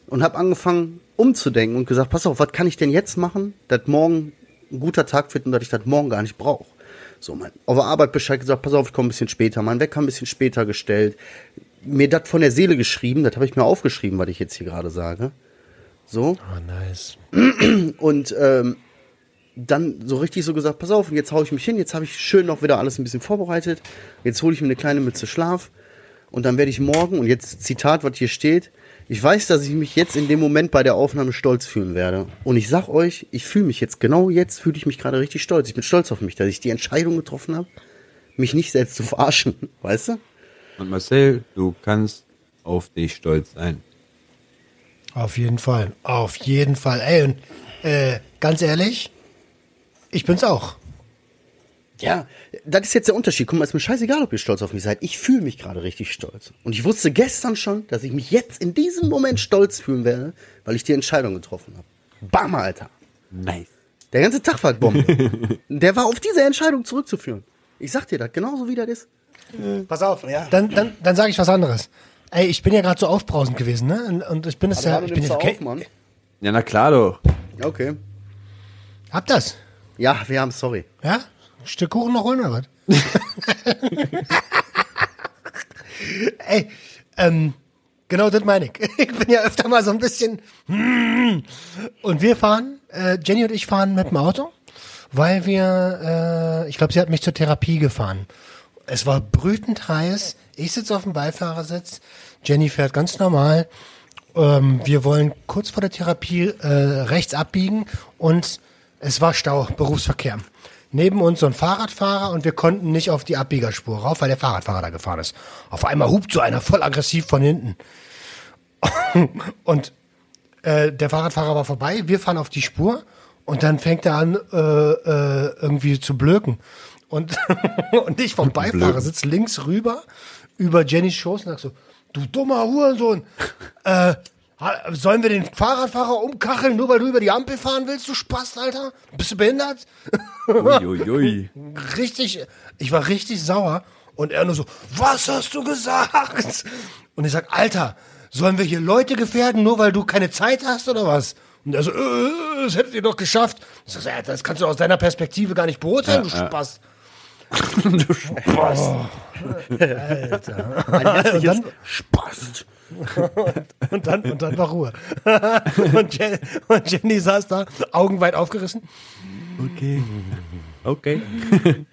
Und habe angefangen umzudenken und gesagt, pass auf, was kann ich denn jetzt machen, dass morgen ein guter Tag wird und dass ich das morgen gar nicht brauche. So, mein, auf der Arbeit Bescheid gesagt, pass auf, ich komme ein bisschen später, mein Wecker ein bisschen später gestellt. Mir das von der Seele geschrieben, das habe ich mir aufgeschrieben, was ich jetzt hier gerade sage. So. Oh, nice. Und ähm, dann so richtig so gesagt, pass auf, und jetzt hau ich mich hin, jetzt habe ich schön noch wieder alles ein bisschen vorbereitet. Jetzt hole ich mir eine kleine Mütze Schlaf und dann werde ich morgen, und jetzt Zitat, was hier steht, ich weiß, dass ich mich jetzt in dem Moment bei der Aufnahme stolz fühlen werde. Und ich sag euch, ich fühle mich jetzt, genau jetzt fühle ich mich gerade richtig stolz. Ich bin stolz auf mich, dass ich die Entscheidung getroffen habe, mich nicht selbst zu verarschen, weißt du? Und Marcel, du kannst auf dich stolz sein. Auf jeden Fall. Auf jeden Fall. Ey, und äh, ganz ehrlich, ich bin's auch. Ja, das ist jetzt der Unterschied. Guck mal, ist mir scheißegal, ob ihr stolz auf mich seid. Ich fühle mich gerade richtig stolz. Und ich wusste gestern schon, dass ich mich jetzt in diesem Moment stolz fühlen werde, weil ich die Entscheidung getroffen habe. Bam, Alter. Nice. Der ganze Tag war Bombe. der war auf diese Entscheidung zurückzuführen. Ich sag dir das, genauso wie das ist. Pass auf. Dann, dann, dann sage ich was anderes. Ey, ich bin ja gerade so aufbrausend gewesen, ne? Und, ich bin es ja. Ich bin jetzt, okay. Mann. Ja, na klar doch. Okay. Hab das. Ja, wir haben sorry. Ja? Ein Stück Kuchen noch holen oder was? Ey, ähm, genau das meine ich. Ich bin ja öfter mal so ein bisschen. hm. Und wir fahren, äh, Jenny und ich fahren mit dem Auto, weil wir, äh, ich glaube, sie hat mich zur Therapie gefahren. Es war brütend heiß. Ich sitze auf dem Beifahrersitz. Jenny fährt ganz normal. Ähm, wir wollen kurz vor der Therapie äh, rechts abbiegen und es war Stau, Berufsverkehr. Neben uns so ein Fahrradfahrer und wir konnten nicht auf die Abbiegerspur rauf, weil der Fahrradfahrer da gefahren ist. Auf einmal hupt so einer voll aggressiv von hinten. und äh, der Fahrradfahrer war vorbei, wir fahren auf die Spur und dann fängt er an, äh, äh, irgendwie zu blöken. Und, und ich vom Beifahrer sitze links rüber über Jennys Schoß und sag so, du dummer Hurensohn, äh, sollen wir den Fahrradfahrer umkacheln, nur weil du über die Ampel fahren willst, du Spaß, Alter? Bist du behindert? Uiuiui. richtig, ich war richtig sauer Und er nur so, was hast du gesagt? Und ich sag, Alter, sollen wir hier Leute gefährden, nur weil du keine Zeit hast oder was? Und er so, äh, das hättet ihr doch geschafft. Ich sag, ja, das kannst du aus deiner Perspektive gar nicht beurteilen, du Spaß. Du Spaß. Alter. Ein herzliches Und dann- Spaß. Und dann, und dann war Ruhe. Und, Jen, und Jenny saß da, Augen weit aufgerissen. Okay. Okay.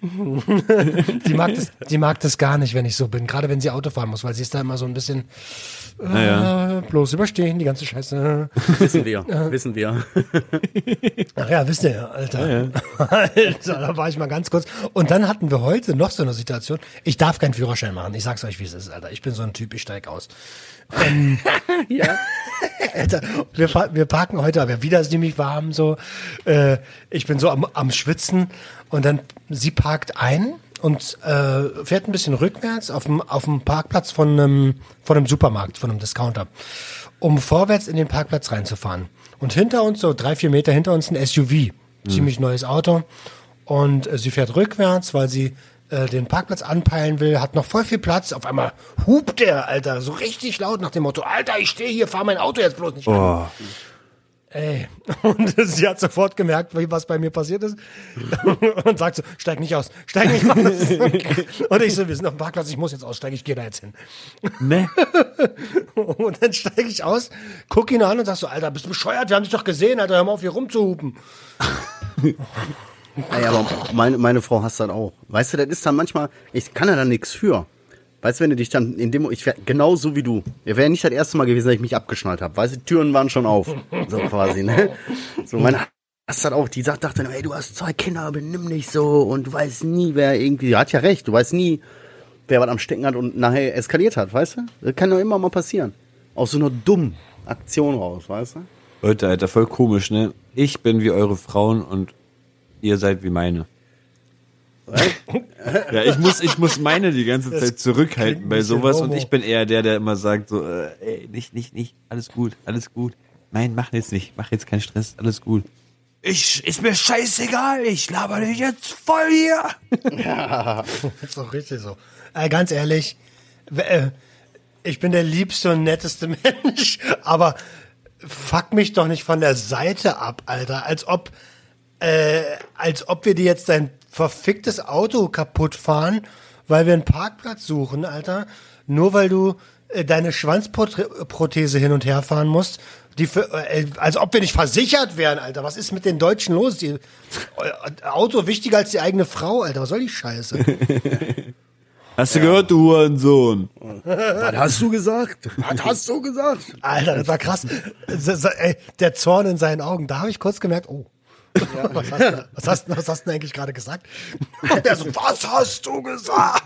Die mag, das, die mag das gar nicht, wenn ich so bin. Gerade wenn sie Auto fahren muss, weil sie ist da immer so ein bisschen Naja. äh, bloß überstehen, die ganze Scheiße. Wissen wir, wissen wir. Ach ja, wisst ihr, ja, Alter. Alter, da war ich mal ganz kurz. Und dann hatten wir heute noch so eine Situation. Ich darf keinen Führerschein machen. Ich sag's euch, wie es ist, Alter. Ich bin so ein Typ, ich steig aus. Ja. Alter, wir, wir parken heute, aber wieder ist nämlich warm so. Äh, ich bin so am, am Schwitzen und dann sie parkt ein und äh, fährt ein bisschen rückwärts auf dem, auf dem Parkplatz von einem, von einem Supermarkt, von einem Discounter, um vorwärts in den Parkplatz reinzufahren. Und hinter uns, so drei, vier Meter hinter uns, ein SUV. Ziemlich neues Auto. Und äh, sie fährt rückwärts, weil sie äh, den Parkplatz anpeilen will, hat noch voll viel Platz. Auf einmal hupt der, Alter, so richtig laut nach dem Motto, Alter, ich stehe hier, fahr mein Auto jetzt bloß nicht an. Oh. Ey, und sie hat sofort gemerkt, wie- was bei mir passiert ist. Und sagt so, steig nicht aus, steig nicht aus. Und ich so, wir sind auf dem Parkplatz, ich muss jetzt aussteigen, ich gehe da jetzt hin. Ne? Und dann steige ich aus, guck ihn an und sag so, Alter, bist du bescheuert? Wir haben dich doch gesehen, Alter, hör mal auf, hier rumzuhupen. Ey, aber meine, meine Frau hasst das auch. Weißt du, das ist dann manchmal, ich kann ja da nichts für. Weißt du, wenn du dich dann in dem, ich wäre genauso wie du. Wir wäre nicht das erste Mal gewesen, dass ich mich abgeschnallt habe. Weißt du, Türen waren schon auf. So quasi, ne? So, meine hasst das auch. Die sagt, dachte, ey, du hast zwei Kinder, benimm dich so und du weißt nie, wer irgendwie, die hat ja recht, du weißt nie, wer was am Stecken hat und nachher eskaliert hat, weißt du? Das kann doch immer mal passieren. Aus so einer dummen Aktion raus, weißt du? Leute, Alter, voll komisch, ne? Ich bin wie eure Frauen und ihr seid wie meine. ja, ich muss, ich muss meine die ganze Zeit zurückhalten bei sowas und ich bin eher der, der immer sagt so, äh, ey, nicht, nicht, nicht, alles gut, alles gut. Nein, mach jetzt nicht, mach jetzt keinen Stress, alles gut. Ich, ist mir scheißegal, ich laber dich jetzt voll hier. ist doch richtig so. Äh, ganz ehrlich, äh, ich bin der liebste und netteste Mensch, aber fuck mich doch nicht von der Seite ab, Alter. Als ob, äh, als ob wir dir jetzt dein verficktes Auto kaputt fahren, weil wir einen Parkplatz suchen, Alter. Nur weil du äh, deine Schwanzprothese hin und her fahren musst. Die für, äh, als ob wir nicht versichert wären, Alter. Was ist mit den Deutschen los? Die, äh, Auto wichtiger als die eigene Frau, Alter. Was soll die Scheiße? Hast du gehört, du Hurensohn? Was hast du gesagt? Was hast du gesagt? Alter, das war krass. Ey, Der Zorn in seinen Augen. Da habe ich kurz gemerkt, oh. Was, hast du, was, hast, was hast du denn eigentlich gerade gesagt? Und der so, was hast du gesagt?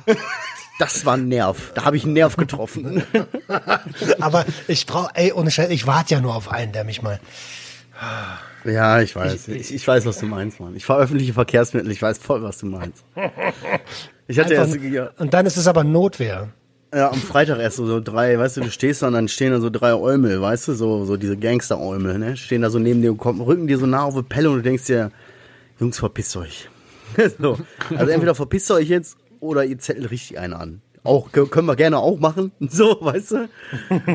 Das war ein Nerv. Da habe ich einen Nerv getroffen. Aber ich brauche, ey, ohne Scheiß, ich warte ja nur auf einen, der mich mal. Ja, ich weiß. Ich, ich weiß, was du meinst, Mann. Ich fahre öffentliche Verkehrsmittel. Ich weiß voll, was du meinst. Ich hatte Einfach, erst, ja, und dann ist es aber Notwehr. Ja, am Freitag erst so, so drei, weißt du, du stehst da und dann stehen da so drei Eumel, weißt du, so, so diese Gangster-Eumel, ne? Stehen da so neben dir und kommen, rücken dir so nah auf die Pelle und du denkst dir, Jungs, verpisst euch. so. Also entweder verpisst euch jetzt oder ihr zettelt richtig einen an. Auch, kö- können wir gerne auch machen, so, weißt du?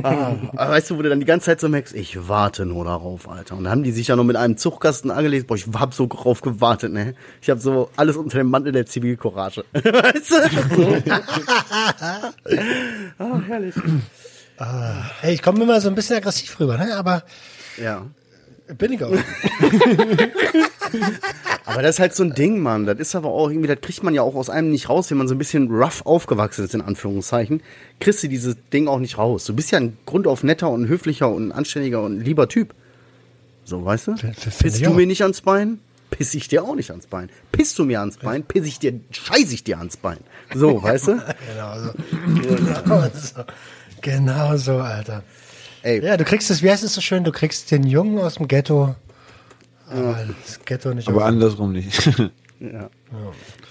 Ah, weißt du, wo du dann die ganze Zeit so merkst, ich warte nur darauf, Alter. Und dann haben die sich ja noch mit einem Zuchtkasten angelegt, boah, ich hab so drauf gewartet, ne? Ich hab so alles unter dem Mantel der Zivilcourage. weißt du? ah, herrlich. Ey, ich komme immer so ein bisschen aggressiv rüber, ne? Aber Ja. Bin ich auch. Aber das ist halt so ein Ding, Mann. Das ist aber auch irgendwie, das kriegt man ja auch aus einem nicht raus, wenn man so ein bisschen rough aufgewachsen ist, in Anführungszeichen. Kriegst du dieses Ding auch nicht raus. Du bist ja ein grundauf netter und höflicher und anständiger und lieber Typ. So, weißt du? Ich du mir nicht ans Bein? Piss ich dir auch nicht ans Bein. Pisst du mir ans Bein, piss ich dir, scheiß ich dir ans Bein. So, weißt du? Genau so. Genau so. Genau so, Alter. Ey, Ja, du kriegst es, wie heißt es so schön, du kriegst den Jungen aus dem Ghetto, aber das Ghetto nicht Aber andersrum nicht. Ja.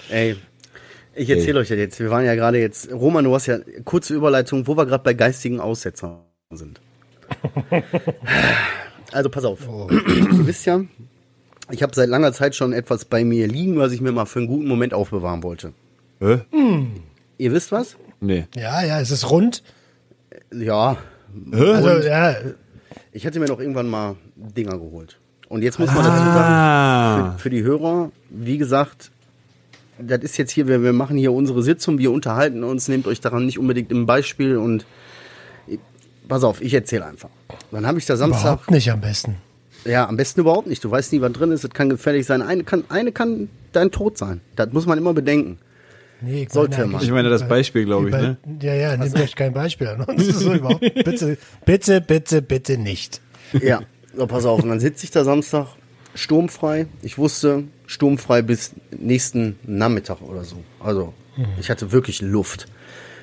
Ey, ich erzähle euch das jetzt. Wir waren ja gerade jetzt, Roman, du hast ja kurze Überleitung, wo wir gerade bei geistigen Aussetzern sind. Also pass auf. Ihr wisst ja, ich habe seit langer Zeit schon etwas bei mir liegen, was ich mir mal für einen guten Moment aufbewahren wollte. Hä? Ihr wisst was? Nee. Ja, ja, es ist rund. Ja, Also, ja, ich hätte mir noch irgendwann mal Dinger geholt. Und jetzt muss man dazu sagen, Ah. für, für die Hörer, wie gesagt, das ist jetzt hier, wir, wir machen hier unsere Sitzung, wir unterhalten uns, nehmt euch daran nicht unbedingt im Beispiel und pass auf, ich erzähle einfach. Dann habe ich da Samstag, überhaupt nicht am besten. ja, am besten überhaupt nicht. Du weißt nie, was drin ist, es kann gefährlich sein. Eine kann, eine kann dein Tod sein. Das muss man immer bedenken. Nee, ich Sollte meine man. Ich meine das Beispiel, glaube ich, ne? Ja, ja, nehmt euch kein Beispiel an uns. So. Bitte, bitte, bitte, bitte nicht. Ja, so, pass auf. Und dann sitze ich da Samstag sturmfrei. Ich wusste, sturmfrei bis nächsten Nachmittag oder so. Also, ich hatte wirklich Luft.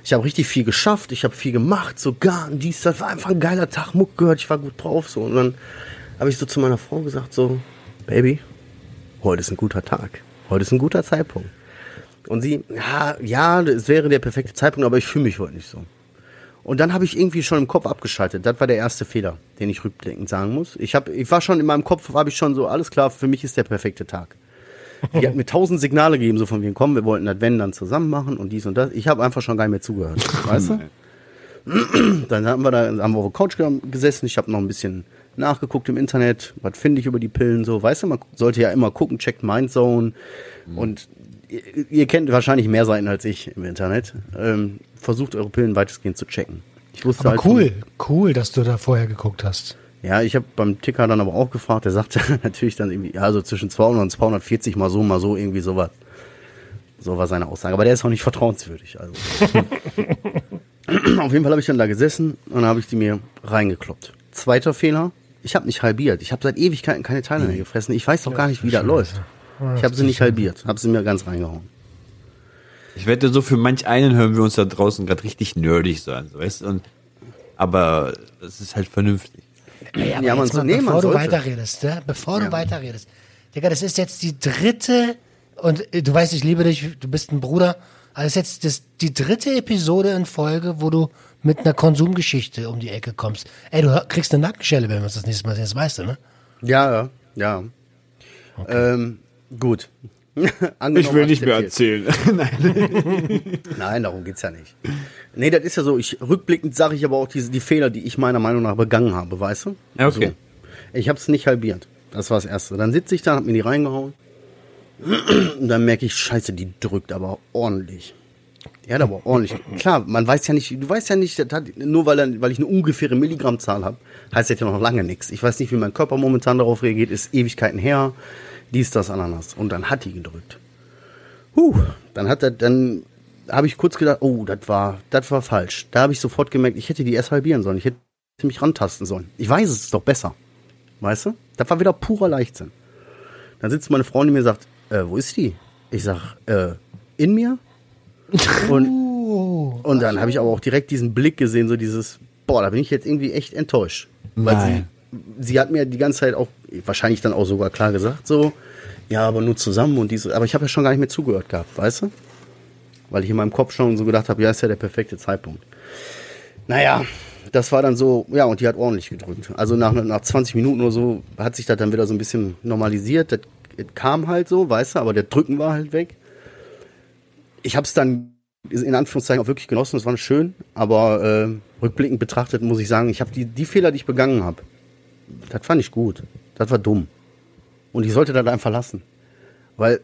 Ich habe richtig viel geschafft, ich habe viel gemacht, sogar und dies, das war einfach ein geiler Tag, Muck gehört, ich war gut drauf. So. Und dann habe ich so zu meiner Frau gesagt: so, Baby, heute ist ein guter Tag. Heute ist ein guter Zeitpunkt. Und sie, ja, ja, es wäre der perfekte Zeitpunkt, aber ich fühle mich heute nicht so. Und dann habe ich irgendwie schon im Kopf abgeschaltet. Das war der erste Fehler, den ich rückblickend sagen muss. Ich, hab, ich war schon in meinem Kopf, habe ich schon so, alles klar, für mich ist der perfekte Tag. Die hat mir tausend Signale gegeben, so von wegen, komm, wir wollten das Wenn dann zusammen machen und dies und das. Ich habe einfach schon gar nicht mehr zugehört, weißt du? Dann haben wir da haben wir auf der Couch ge- gesessen. Ich habe noch ein bisschen nachgeguckt im Internet. Was finde ich über die Pillen so? Weißt du, man sollte ja immer gucken, checkt Mindzone. Und ihr, ihr kennt wahrscheinlich mehr Seiten als ich im Internet. Ähm, versucht eure Pillen weitestgehend zu checken. Ich wusste Aber halt von- cool, cool, dass du da vorher geguckt hast. ja, ich habe beim Ticker dann aber auch gefragt, der sagte natürlich dann irgendwie, ja, so zwischen 200 und 240 mal so, mal so, irgendwie sowas. So war seine Aussage. Aber der ist auch nicht vertrauenswürdig. Also. Auf jeden Fall habe ich dann da gesessen und dann habe ich die mir reingekloppt. Zweiter Fehler, ich habe nicht halbiert. Ich habe seit Ewigkeiten keine Teile mehr gefressen. Ich weiß doch gar nicht, wie das läuft. Ich habe sie nicht halbiert, habe sie mir ganz reingehauen. Ich wette, so für manch einen hören wir uns da draußen gerade richtig nerdig sein, so, weißt du? Und, aber das ist halt vernünftig. Ey, aber Ja, man so- mal, nee, man bevor du sollte. weiterredest, ne? bevor Ja. du weiterredest. Digga, das ist jetzt die dritte, und äh, du weißt, ich liebe dich, du bist ein Bruder, aber das ist jetzt das, die dritte Episode in Folge, wo du mit einer Konsumgeschichte um die Ecke kommst. Ey, du kriegst eine Nackenschelle, wenn wir uns das nächste Mal sehen, das weißt du, ne? Ja, ja, ja. Ähm, gut. Angenommen, hab erzählt. erzählen. Nein. Nein, darum geht's ja nicht. Nee, das ist ja so, ich rückblickend sage ich aber auch diese, die Fehler, die ich meiner Meinung nach begangen habe, weißt du? Ja, okay. So. Ich habe es nicht halbiert. Das war das Erste. Dann sitze ich da, hab mir die reingehauen. Und dann merke ich, scheiße, die drückt aber ordentlich. Die hat aber ordentlich. Klar, man weiß ja nicht, du weißt ja nicht, hat, nur weil, er- weil ich eine ungefähre Milligrammzahl habe, heißt das ja noch lange nichts. Ich weiß nicht, wie mein Körper momentan darauf reagiert, ist Ewigkeiten her, dies, das, Ananas. Und dann hat die gedrückt. Huh, dann hat er, dann habe ich kurz gedacht, oh, das war, das war falsch. Da habe ich sofort gemerkt, ich hätte die erst halbieren sollen. Ich hätte mich rantasten sollen. Ich weiß, es ist doch besser. Weißt du? Das war wieder purer Leichtsinn. Dann sitzt meine Freundin mir und sagt, äh, wo ist die? Ich sag, äh, in mir? Und, und dann habe ich aber auch direkt diesen Blick gesehen, so dieses, boah, da bin ich jetzt irgendwie echt enttäuscht. Weil Nein. Sie, hat mir die ganze Zeit auch, wahrscheinlich dann auch sogar klar gesagt, so, ja, aber nur zusammen und diese, aber ich habe ja schon gar nicht mehr zugehört gehabt, weißt du? Weil ich in meinem Kopf schon so gedacht habe, ja, ist ja der perfekte Zeitpunkt. Naja, das war dann so, ja, und die hat ordentlich gedrückt. Also nach, nach 20 Minuten oder so hat sich das dann wieder so ein bisschen normalisiert. Das, das kam halt so, weißt du, aber der Drücken war halt weg. Ich habe es dann in Anführungszeichen auch wirklich genossen, es war schön, aber äh, rückblickend betrachtet muss ich sagen, ich habe die, die Fehler, die ich begangen habe, das fand ich gut. Das war dumm. Und ich sollte das einfach lassen. Weil,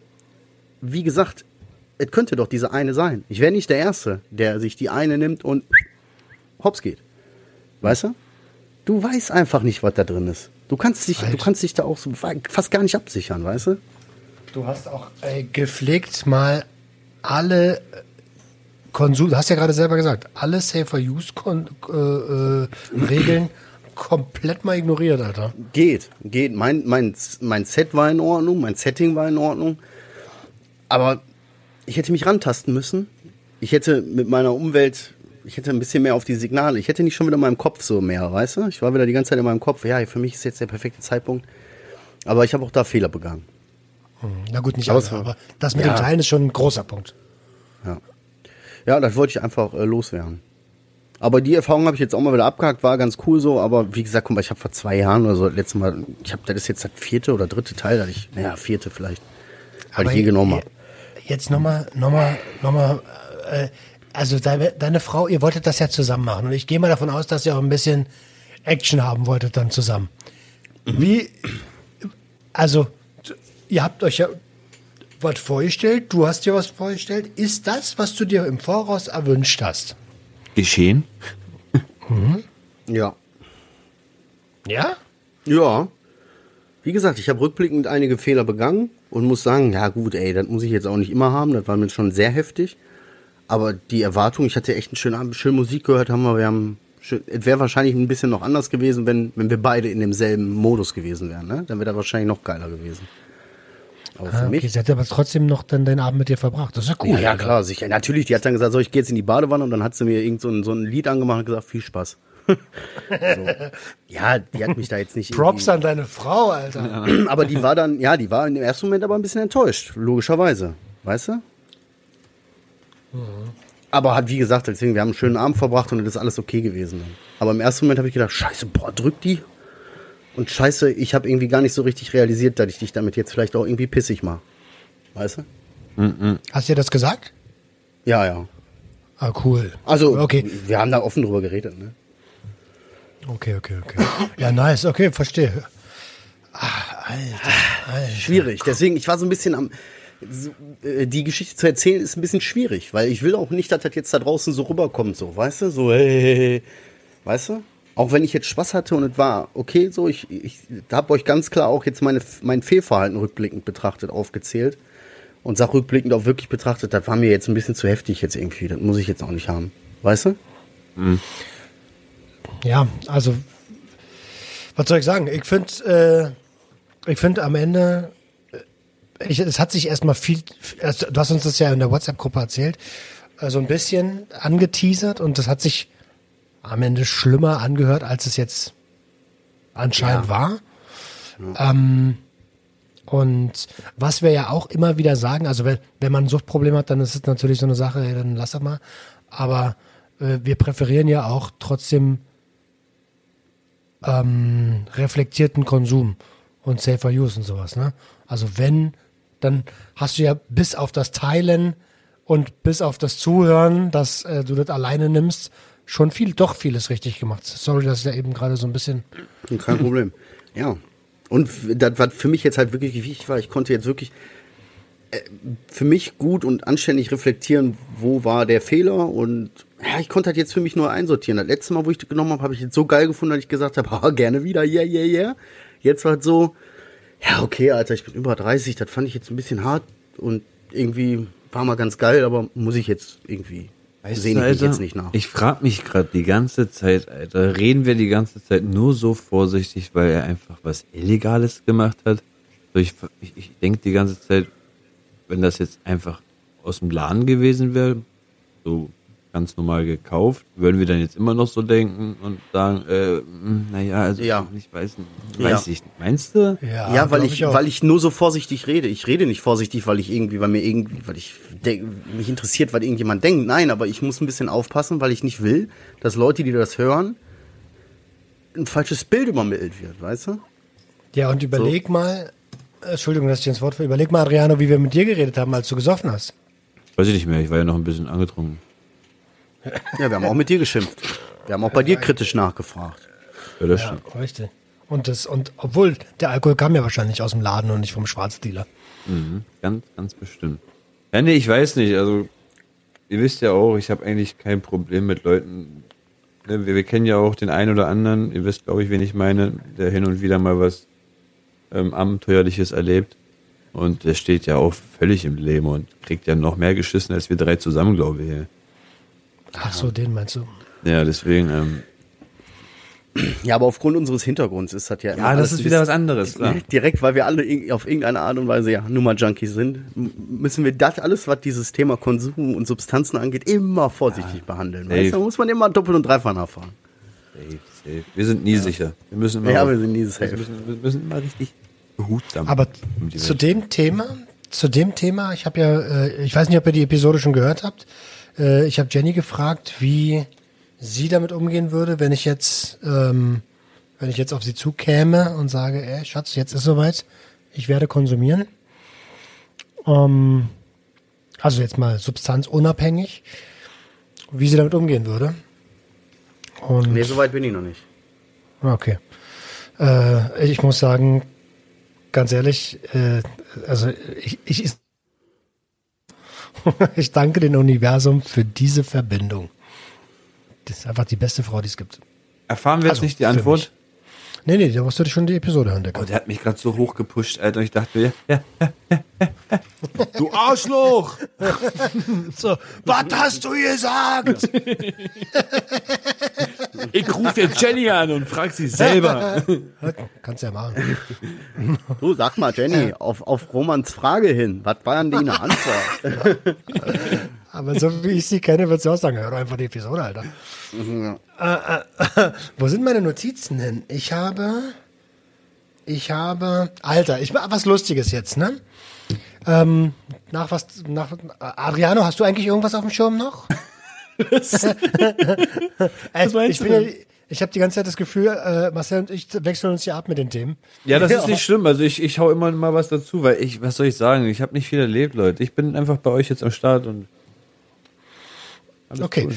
wie gesagt, es könnte doch diese eine sein. Ich wäre nicht der Erste, der sich die eine nimmt und hops geht. Weißt du? Du weißt einfach nicht, was da drin ist. Du kannst dich, du kannst dich da auch so fast gar nicht absichern, weißt du? Du hast auch ey, gepflegt mal alle äh, Konsum, du hast ja gerade selber gesagt, alle Safer-Use-Regeln äh, Regeln komplett mal ignoriert, Alter. Geht, geht. Mein, mein, mein Set war in Ordnung, mein Setting war in Ordnung. Aber ich hätte mich rantasten müssen. Ich hätte mit meiner Umwelt, ich hätte ein bisschen mehr auf die Signale. Ich hätte nicht schon wieder in meinem Kopf so mehr, weißt du? Ich war wieder die ganze Zeit in meinem Kopf. Ja, für mich ist jetzt der perfekte Zeitpunkt. Aber ich habe auch da Fehler begangen. Na gut, nicht Aber alle, es war- aber das mit Ja. dem Teilen ist schon ein großer Punkt. Ja, ja das wollte ich einfach äh, loswerden. Aber die Erfahrung habe ich jetzt auch mal wieder abgehakt, war ganz cool so. Aber wie gesagt, guck mal, ich habe vor zwei Jahren oder so, das letzte Mal, ich habe, das ist jetzt das vierte oder dritte Teil, das ich, naja, vierte vielleicht, weil ich je genommen habe. Jetzt nochmal, nochmal, nochmal, äh, also deine, deine Frau, ihr wolltet das ja zusammen machen. Und ich gehe mal davon aus, dass ihr auch ein bisschen Action haben wolltet dann zusammen. Wie, also, ihr habt euch ja was vorgestellt, du hast dir was vorgestellt. Ist das, was du dir im Voraus erwünscht hast? Geschehen? Ja. Ja? Ja. Wie gesagt, ich habe rückblickend einige Fehler begangen und muss sagen, ja gut, ey, das muss ich jetzt auch nicht immer haben, das war mir schon sehr heftig. Aber die Erwartung, ich hatte echt einen schönen Abend, schön Musik gehört, haben wir, wir haben schön- es wäre wahrscheinlich ein bisschen noch anders gewesen, wenn, wenn wir beide in demselben Modus gewesen wären, ne? Dann wäre das wahrscheinlich noch geiler gewesen. Aber für Ah, okay, mich. sie hat aber trotzdem noch dann den Abend mit dir verbracht. Das ist ja cool. Ja, ja, klar, sicher. Natürlich, die hat dann gesagt, so, ich gehe jetzt in die Badewanne und dann hat sie mir irgend so ein, so ein Lied angemacht und gesagt, viel Spaß. so. Ja, die hat mich da jetzt nicht. Props an deine Frau, Alter. aber die war dann, ja, die war im ersten Moment aber ein bisschen enttäuscht, logischerweise. Weißt du? Aber hat, wie gesagt, deswegen, wir haben einen schönen Abend verbracht und das ist alles okay gewesen. Aber im ersten Moment habe ich gedacht, scheiße, boah, drück die. Und scheiße, ich habe irgendwie gar nicht so richtig realisiert, dass ich dich damit jetzt vielleicht auch irgendwie pissig mache. Weißt du? Hast du dir das gesagt? Ja, ja. Ah, cool. Also, okay. wir haben da offen drüber geredet, ne? Okay, okay, okay. Ja, nice, okay, verstehe. Ah, Alter, Alter. schwierig. Deswegen, ich war so ein bisschen am. So, äh, die Geschichte zu erzählen ist ein bisschen schwierig, weil ich will auch nicht, dass das jetzt da draußen so rüberkommt, so, weißt du? So, hey, hey, hey. weißt du? Auch wenn ich jetzt Spaß hatte und es war okay, so, ich, ich habe euch ganz klar auch jetzt meine, mein Fehlverhalten rückblickend betrachtet, aufgezählt. Und sag rückblickend auch wirklich betrachtet, das war mir jetzt ein bisschen zu heftig jetzt irgendwie. Das muss ich jetzt auch nicht haben. Weißt du? Ja, also, was soll ich sagen? Ich finde, äh, ich finde am Ende, äh, ich, es hat sich erstmal viel, also, du hast uns das ja in der WhatsApp-Gruppe erzählt, äh, so ein bisschen angeteasert und das hat sich am Ende schlimmer angehört, als es jetzt anscheinend Ja. war. Ähm, und was wir ja auch immer wieder sagen, also wenn, wenn man ein Suchtproblem hat, dann ist es natürlich so eine Sache, ey, dann lass das mal. Aber äh, wir präferieren ja auch trotzdem ähm, reflektierten Konsum und safer use und sowas. Ne? Also wenn, dann hast du ja bis auf das Teilen und bis auf das Zuhören, dass äh, du das alleine nimmst, schon viel, doch vieles richtig gemacht. Sorry, dass ich da eben gerade so ein bisschen Kein Problem. Ja. Und das, was für mich jetzt halt wirklich wichtig war, ich konnte jetzt wirklich äh, für mich gut und anständig reflektieren, wo war der Fehler und ja, ich konnte halt jetzt für mich nur einsortieren. Das letzte Mal, wo ich das genommen habe, habe ich jetzt so geil gefunden, dass ich gesagt habe, ah, gerne wieder, yeah, yeah, yeah. Jetzt war es so, ja, okay, Alter, ich bin über 30, das fand ich jetzt ein bisschen hart und irgendwie war mal ganz geil, aber muss ich jetzt irgendwie, sehen ich mich jetzt nicht nach. Ich frage mich gerade die ganze Zeit, Alter, reden wir die ganze Zeit nur so vorsichtig, weil er einfach was Illegales gemacht hat? So, ich ich, ich denke die ganze Zeit, wenn das jetzt einfach aus dem Laden gewesen wäre, so ganz normal gekauft, würden wir dann jetzt immer noch so denken und sagen, äh, naja, also Ja. ich weiß, nicht, Ja. weiß ich nicht. Meinst du? Ja, weil glaub ich, auch. weil ich nur so vorsichtig rede. Ich rede nicht vorsichtig, weil ich irgendwie, weil mir irgendwie, weil ich mich interessiert, weil irgendjemand denkt. Nein, aber ich muss ein bisschen aufpassen, weil ich nicht will, dass Leute, die das hören, ein falsches Bild übermittelt wird, weißt du? Ja, und überleg mal, äh, Entschuldigung, dass ich ins Wort falle, überleg mal, Adriano, wie wir mit dir geredet haben, als du gesoffen hast. Weiß ich nicht mehr, ich war ja noch ein bisschen angetrunken. Ja, wir haben auch mit dir geschimpft. Wir haben auch bei dir kritisch nachgefragt. Ja, das Ja, stimmt. richtig. Und das, und obwohl der Alkohol kam ja wahrscheinlich aus dem Laden und nicht vom Schwarzdealer. Ganz, ganz bestimmt. Ja, nee, ich weiß nicht. Also, ihr wisst ja auch, ich habe eigentlich kein Problem mit Leuten. Ne, wir, wir kennen ja auch den einen oder anderen, ihr wisst, glaube ich, wen ich meine, der hin und wieder mal was ähm, Abenteuerliches erlebt. Und der steht ja auch völlig im Leben und kriegt ja noch mehr geschissen als wir drei zusammen, glaube ich. Ja. Ach so, den meinst du? Ja, deswegen, ähm, Ja, aber aufgrund unseres Hintergrunds ist das ja immer ja, das alles ist wieder was anderes, klar. Direkt, weil wir alle auf irgendeine Art und Weise ja Nummer-Junkies sind, m- müssen wir das alles, was dieses Thema Konsum und Substanzen angeht, immer vorsichtig behandeln. safe. Weißt? Da muss man immer doppelt und dreifach nachfahren. Safe, safe. Wir sind nie sicher. Wir müssen immer, Ja, wir sind nie wir safe. müssen, wir müssen immer richtig behutsam. Aber um zu dem Thema, zu dem Thema, ich habe ja, äh, ich weiß nicht, ob ihr die Episode schon gehört habt. Äh, ich habe Jenny gefragt, wie sie damit umgehen würde, wenn ich jetzt, ähm, wenn ich jetzt auf sie zukäme und sage, ey, Schatz, jetzt ist soweit, ich werde konsumieren. Ähm, also jetzt mal substanzunabhängig. wie sie damit umgehen würde. Und Nee, so weit bin ich noch nicht. Okay. Äh, ich muss sagen, ganz ehrlich, äh, also ich, ich, ich danke dem Universum für diese Verbindung. Das ist einfach die beste Frau, die es gibt. Erfahren wir jetzt Also, nicht die Antwort? Nee, nee, da musst du schon die Episode hören. Der Oh, der hat mich gerade so hoch gepusht, Alter. Ich dachte mir, ja. du Arschloch! so, was hast du gesagt? Ich rufe jetzt Jenny an und frag sie selber. Kannst ja machen. Du, sag mal, Jenny, auf, auf Romans Frage hin, was war denn die eine Antwort? Aber so wie ich sie kenne, wird sie auch sagen, hör doch einfach die Episode, Alter. Äh, äh, wo sind meine Notizen hin? Ich habe, ich habe, Alter, ich was Lustiges jetzt, ne? Ähm, nach was, nach, Adriano, hast du eigentlich irgendwas auf dem Schirm noch? Äh, meinst ich du bin ja, ich habe die ganze Zeit das Gefühl, äh, Marcel und ich wechseln uns hier ab mit den Themen. Ja, das ist nicht schlimm. Also ich, ich hau immer mal was dazu, weil ich, was soll ich sagen? Ich habe nicht viel erlebt, Leute. Ich bin einfach bei euch jetzt am Start und alles Okay. cool.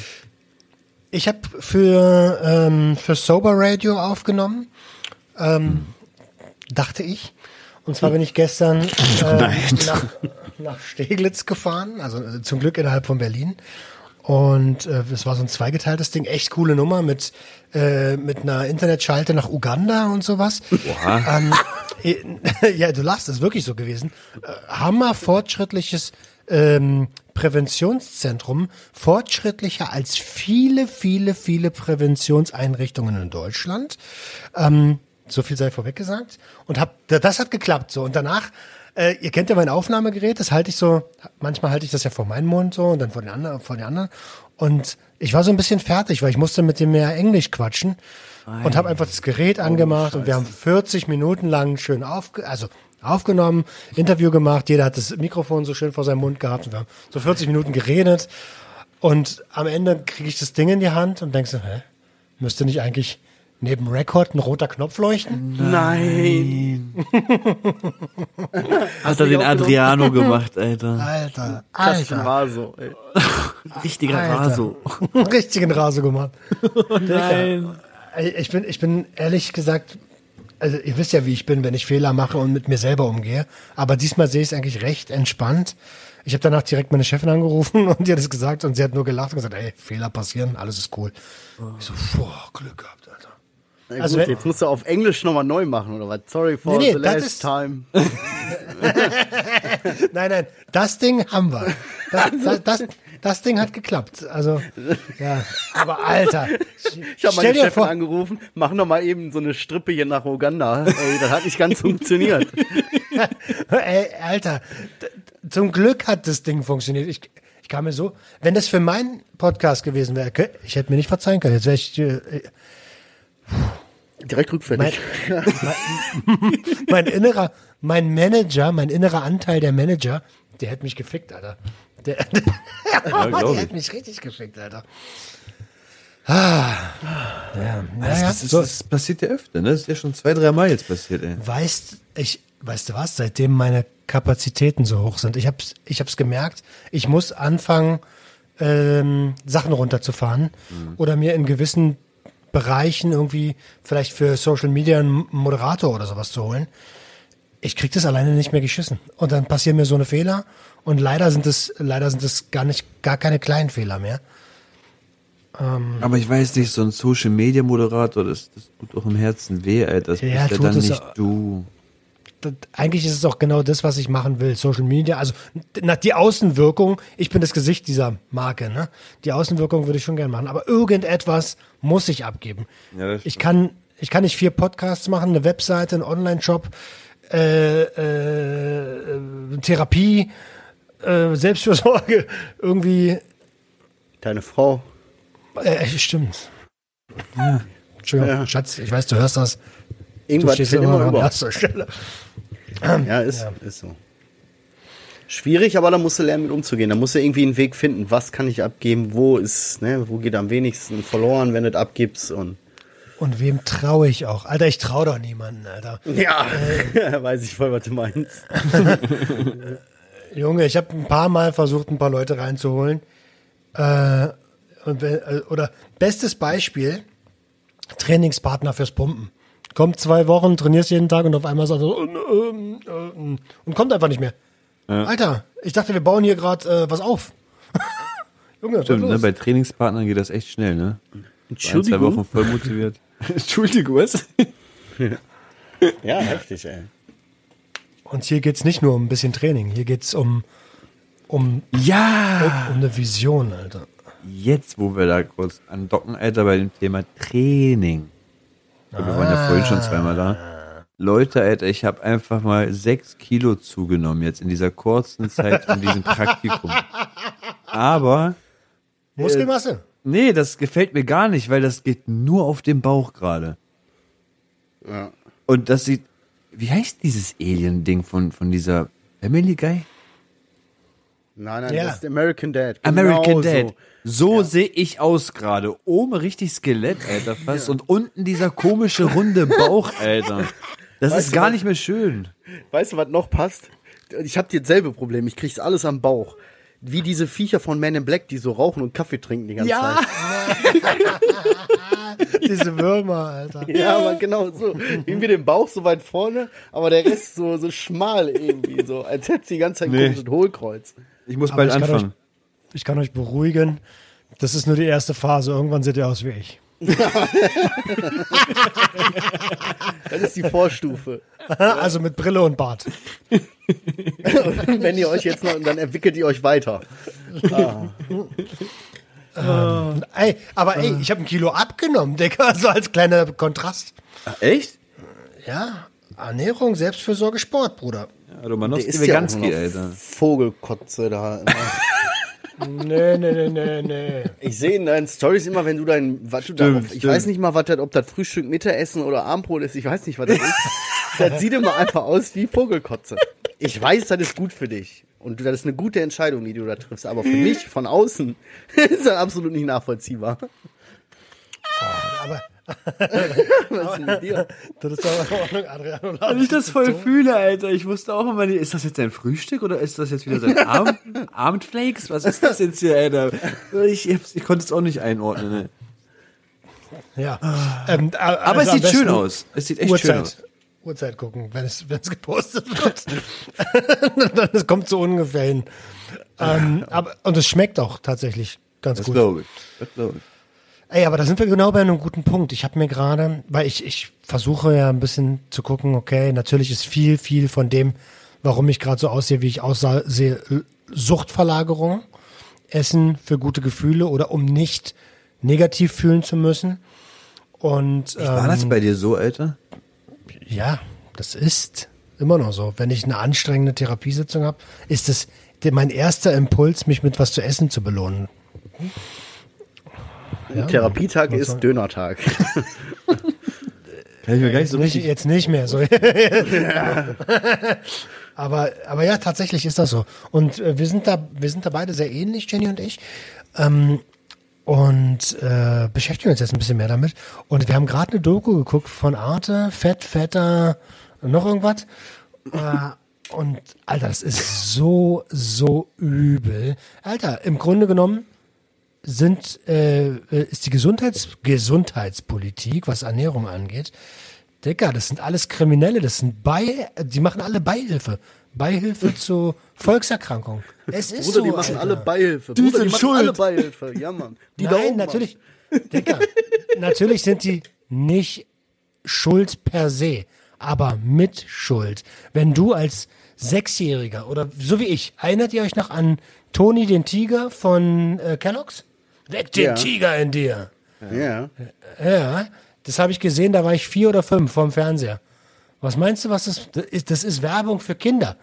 Ich habe für, ähm, für Sober Radio aufgenommen, ähm, dachte ich. Und zwar bin ich gestern äh, nach, nach Steglitz gefahren, also äh, zum Glück innerhalb von Berlin. Und äh, es war so ein zweigeteiltes Ding, echt coole Nummer mit, äh, mit einer Internetschalte nach Uganda und sowas. Oha. Ähm, äh, ja, du lachst, das ist wirklich so gewesen. Äh, Hammer fortschrittliches ähm, Präventionszentrum, fortschrittlicher als viele, viele, viele Präventionseinrichtungen in Deutschland. Ähm, so viel sei vorweg gesagt. Und hab, das hat geklappt so. Und danach, äh, ihr kennt ja mein Aufnahmegerät, das halte ich so, manchmal halte ich das ja vor meinen Mund so und dann vor den anderen, vor den anderen. Und ich war so ein bisschen fertig, weil ich musste mit dem mehr Englisch quatschen und habe einfach das Gerät angemacht und wir haben 40 Minuten lang schön aufge also aufgenommen, Interview gemacht, jeder hat das Mikrofon so schön vor seinem Mund gehabt und wir haben so 40 Minuten geredet. Und am Ende kriege ich das Ding in die Hand und denkst so, hä, müsste nicht eigentlich neben Record ein roter Knopf leuchten? Nein. Hat er den Adriano gemacht, Alter. Alter, Alter, war so, ey. Richtiger Alter. Raso. richtigen Rase gemacht. Nein. Ich bin, ich bin ehrlich gesagt, also ihr wisst ja, wie ich bin, wenn ich Fehler mache und mit mir selber umgehe. Aber diesmal sehe ich es eigentlich recht entspannt. Ich habe danach direkt meine Chefin angerufen und die hat es gesagt und sie hat nur gelacht und gesagt, ey, Fehler passieren, alles ist cool. Ich so, boah, Glück gehabt, Also gut, wenn- jetzt musst du auf Englisch nochmal neu machen, oder was? Sorry for Nee, nee, the last time. Nein, nein, das Ding haben wir. Das, das, das, das Ding hat geklappt. Also, ja, aber Alter, Ich habe meine Chefin vor, angerufen, mach noch mal eben so eine Strippe hier nach Uganda. Ey, das hat nicht ganz funktioniert. Ey, Alter, zum Glück hat das Ding funktioniert. Ich, ich kam mir so, wenn das für meinen Podcast gewesen wäre, ich hätte mir nicht verzeihen können. Jetzt wäre ich, äh, Direkt rückfällig. mein, mein innerer, mein Manager, mein innerer Anteil der Manager, der hätte mich gefickt, Alter. Der, der, glaub der hätte mich richtig gefickt, Alter. Ah, ja, Das, naja, das, ist, so, das passiert ja öfter, ne? Das ist ja schon zwei, drei Mal jetzt passiert, ey. weißt, ich, weißt du was, seitdem meine Kapazitäten so hoch sind, ich hab's, ich hab's gemerkt, ich muss anfangen, ähm, Sachen runterzufahren oder mir in gewissen Bereichen irgendwie vielleicht für Social Media einen Moderator oder sowas zu holen. Ich krieg das alleine nicht mehr geschissen. Und dann passieren mir so eine Fehler und leider sind es, leider sind es gar nicht, gar keine kleinen Fehler mehr. Aber ich weiß nicht, so ein Social Media Moderator, das, das tut doch im Herzen weh, Alter. Das Ja, bist ja dann nicht du. Eigentlich ist es auch genau das, was ich machen will. Social Media, also na, die Außenwirkung, ich bin das Gesicht dieser Marke, ne? Die Außenwirkung würde ich schon gerne machen, aber irgendetwas muss ich abgeben. Ja, das ich kann, ich kann nicht vier Podcasts machen, eine Webseite, einen Online-Shop, äh, äh, Therapie, äh, Selbstfürsorge, irgendwie, Deine Frau. äh, stimmt. Ja. Entschuldigung, Ja. Schatz, ich weiß, du hörst das. Irgendwas steht immer immer an über. erster Stelle. Ja, ist, ist so. Schwierig, aber da musst du lernen, mit umzugehen. Da musst du irgendwie einen Weg finden. Was kann ich abgeben? Wo ist, ne, wo geht am wenigsten verloren, wenn du das abgibst? Und Und wem traue ich auch? Alter, ich traue doch niemanden, Alter. ja, weiß ich voll, was du meinst. Junge, ich habe ein paar Mal versucht, ein paar Leute reinzuholen. Äh, äh, Oder bestes Beispiel, Trainingspartner fürs Pumpen. Kommt zwei Wochen, trainierst jeden Tag und auf einmal sagt er so, ähm, ähm, und kommt einfach nicht mehr. Alter, ich dachte, wir bauen hier gerade äh, was auf. Junge, Stimmt, ne? bei Trainingspartnern geht das echt schnell, ne? Ein, zwei Entschuldigung. Wochen voll motiviert. Entschuldigung, was? Ja, heftig, ey. Und hier geht's nicht nur um ein bisschen Training, hier geht's um, um, Ja! um eine Vision, Alter. Jetzt, wo wir da kurz andocken, Alter, bei dem Thema Training. Wir waren ja vorhin schon zweimal da. Leute, Alter, ich habe einfach mal sechs Kilo zugenommen jetzt in dieser kurzen Zeit in diesem Praktikum. Aber, Muskelmasse. nee, das gefällt mir gar nicht, weil das geht nur auf den Bauch gerade. Ja. Und das sieht, wie heißt dieses Alien-Ding von, von dieser Family Guy? Nein, nein, Ja. das ist American Dad. American Genau Dad. So, sehe ich aus gerade. Oben richtig Skelett, Alter, fast. Und unten dieser komische runde Bauch, Alter. Das Weißt ist gar was? nicht mehr schön. Weißt du, was noch passt? Ich habe dasselbe Problem. Ich krieg's alles am Bauch. Wie diese Viecher von Man in Black, die so rauchen und Kaffee trinken die ganze Ja. Zeit. Diese Würmer, Alter. Ja, aber genau so. Irgendwie den Bauch so weit vorne, aber der Rest so, so schmal irgendwie. So, als hätte sie die ganze Zeit ein Nee. komisches Hohlkreuz. Ich muss Aber bald ich kann anfangen. Ich kann euch beruhigen, das ist nur die erste Phase. Irgendwann seht ihr aus wie ich. Das ist die Vorstufe. Also mit Brille und Bart. Und wenn ihr euch jetzt noch, dann entwickelt ihr euch weiter. Ey, aber ey, ich habe ein Kilo abgenommen, Digga, so als kleiner Kontrast. Echt? Ja, Ernährung, Selbstfürsorge, Sport, Bruder. Romanowski ist ja Alter. Vogelkotze da. Immer. Nee, nee, nee, nee, nee. Ich sehe in deinen Stories immer, wenn du dein, was du da, Stimmt, ich stimmt. weiß nicht mal, was das, ob das Frühstück, Mittagessen oder Abendbrot ist, ich weiß nicht, was das ist. das sieht immer einfach aus wie Vogelkotze. Ich weiß, das ist gut für dich. Und das ist eine gute Entscheidung, die du da triffst. Aber für mich, von außen, ist das absolut nicht nachvollziehbar. Aber Was ist denn mit dir? das ist doch in Ordnung, Adriano. Weil ich das voll fühle, Alter. Ich wusste auch immer nicht, ist das jetzt sein Frühstück oder ist das jetzt wieder sein Abend, Abendflakes? Was ist das jetzt hier, Alter? Ich, ich, konnte es auch nicht einordnen. Ne? Ja. Ähm, a- Aber also es sieht schön aus. Es sieht echt schön aus. Uhrzeit, Uhrzeit gucken, wenn es, wenn es gepostet wird. Dann es kommt so ungefähr hin. Ähm, aber, und es schmeckt auch tatsächlich ganz Das gut. glaube ich. Das glaube ich. Ey, aber da sind wir genau bei einem guten Punkt. Ich habe mir gerade, weil ich, ich versuche ja ein bisschen zu gucken, okay, natürlich ist viel, viel von dem, warum ich gerade so aussehe, wie ich aussehe, Suchtverlagerung, Essen für gute Gefühle oder um nicht negativ fühlen zu müssen. Und War ähm, das bei dir so, Alter? ja, das ist immer noch so. Wenn ich eine anstrengende Therapiesitzung habe, ist es mein erster Impuls, mich mit was zu essen zu belohnen. Therapietag was ist Dönertag. Kann ich mir gar nicht so Nicht, richtig. jetzt nicht mehr. So. aber, aber ja, tatsächlich ist das so. Und äh, wir sind da, wir sind da beide sehr ähnlich, Jenny und ich. Ähm, und äh, beschäftigen uns jetzt ein bisschen mehr damit. Und wir haben gerade eine Doku geguckt von Arte, Fett, Fetter, noch irgendwas. Äh, und Alter, das ist so, so übel. Alter, im Grunde genommen sind, äh, äh, ist die Gesundheits Gesundheitspolitik, was Ernährung angeht, Dicker, das sind alles Kriminelle, das sind Bei, die machen alle Beihilfe. Beihilfe zu Volkserkrankungen. Es ist Bruder, so. die machen Alter. alle Beihilfe. Die Bruder, sind die machen schuld. alle Beihilfe. Ja, Mann. Die Nein, natürlich. Dicker, natürlich sind die nicht schuld per se, aber mit Schuld. Wenn du als Sechsjähriger oder so wie ich, erinnert ihr euch noch an Toni den Tiger von äh, Kellogg's? Weck den Ja. Tiger in dir. Ja. Ja, das habe ich gesehen, da war ich vier oder fünf vorm Fernseher. Was meinst du, was das, das ist? Das ist Werbung für Kinder.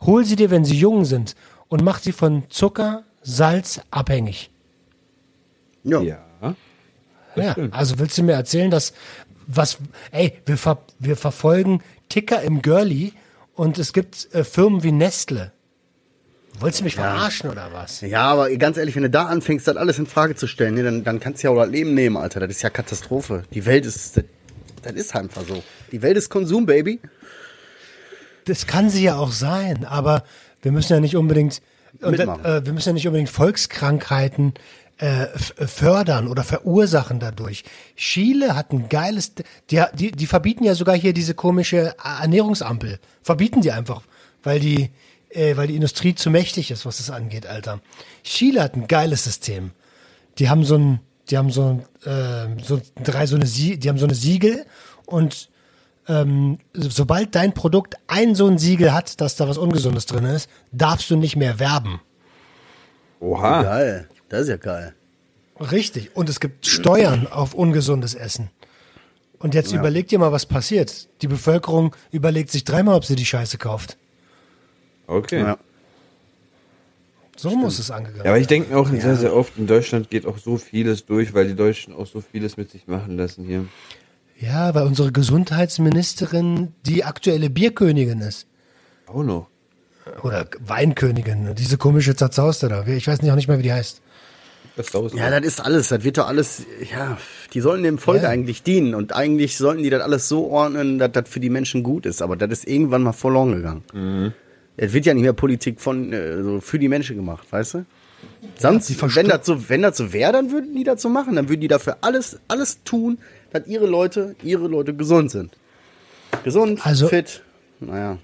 Hol sie dir, wenn sie jung sind und mach sie von Zucker, Salz abhängig. Ja. Ja. Ja, also willst du mir erzählen, dass was, ey, wir, ver, wir verfolgen Ticker im Girlie und es gibt äh, Firmen wie Nestle. Wolltest du mich verarschen oder was? Ja, aber ganz ehrlich, wenn du da anfängst, das alles in Frage zu stellen, ne, dann, dann kannst du ja auch das Leben nehmen, Alter. Das ist ja Katastrophe. Die Welt ist, das, das ist einfach so. Die Welt ist Konsum, Baby. Das kann sie ja auch sein, aber wir müssen ja nicht unbedingt, Mitmachen. äh, wir müssen ja nicht unbedingt Volkskrankheiten äh, f- fördern oder verursachen dadurch. Chile hat ein geiles, die, die, die verbieten ja sogar hier diese komische Ernährungsampel. Verbieten die einfach, weil die, äh, weil die Industrie zu mächtig ist, was das angeht, Alter. Chile hat ein geiles System. Die haben so ein, die haben so, ein, äh, so drei so eine, Sie die haben so eine Siegel und ähm, sobald dein Produkt ein so ein Siegel hat, dass da was Ungesundes drin ist, darfst du nicht mehr werben. Oha. Geil. Das ist ja geil. Richtig. Und es gibt Steuern auf ungesundes Essen. Und jetzt überleg dir mal, was passiert. Die Bevölkerung überlegt sich dreimal, ob sie die Scheiße kauft. Okay. Ja. Ja. So muss es angegangen aber ich denke auch sehr, sehr oft, in Deutschland geht auch so vieles durch, weil die Deutschen auch so vieles mit sich machen lassen hier. Ja, weil unsere Gesundheitsministerin die aktuelle Bierkönigin ist. Auch noch. Oder Weinkönigin. Diese komische Zerzauste da. Ich weiß nicht, auch nicht mehr, wie die heißt. Das. Ja, das ist alles. Das wird doch alles, ja, die sollen dem Volk Ja. eigentlich dienen und eigentlich sollten die das alles so ordnen, dass das für die Menschen gut ist. Aber das ist irgendwann mal verloren gegangen. Es wird ja nicht mehr Politik von, äh, so für die Menschen gemacht, weißt du? Sonst, versto- wenn das so, wenn das so wäre, dann würden die das so machen. Dann würden die dafür alles, alles tun, dass ihre Leute, ihre Leute gesund sind. Gesund, Also- fit, naja.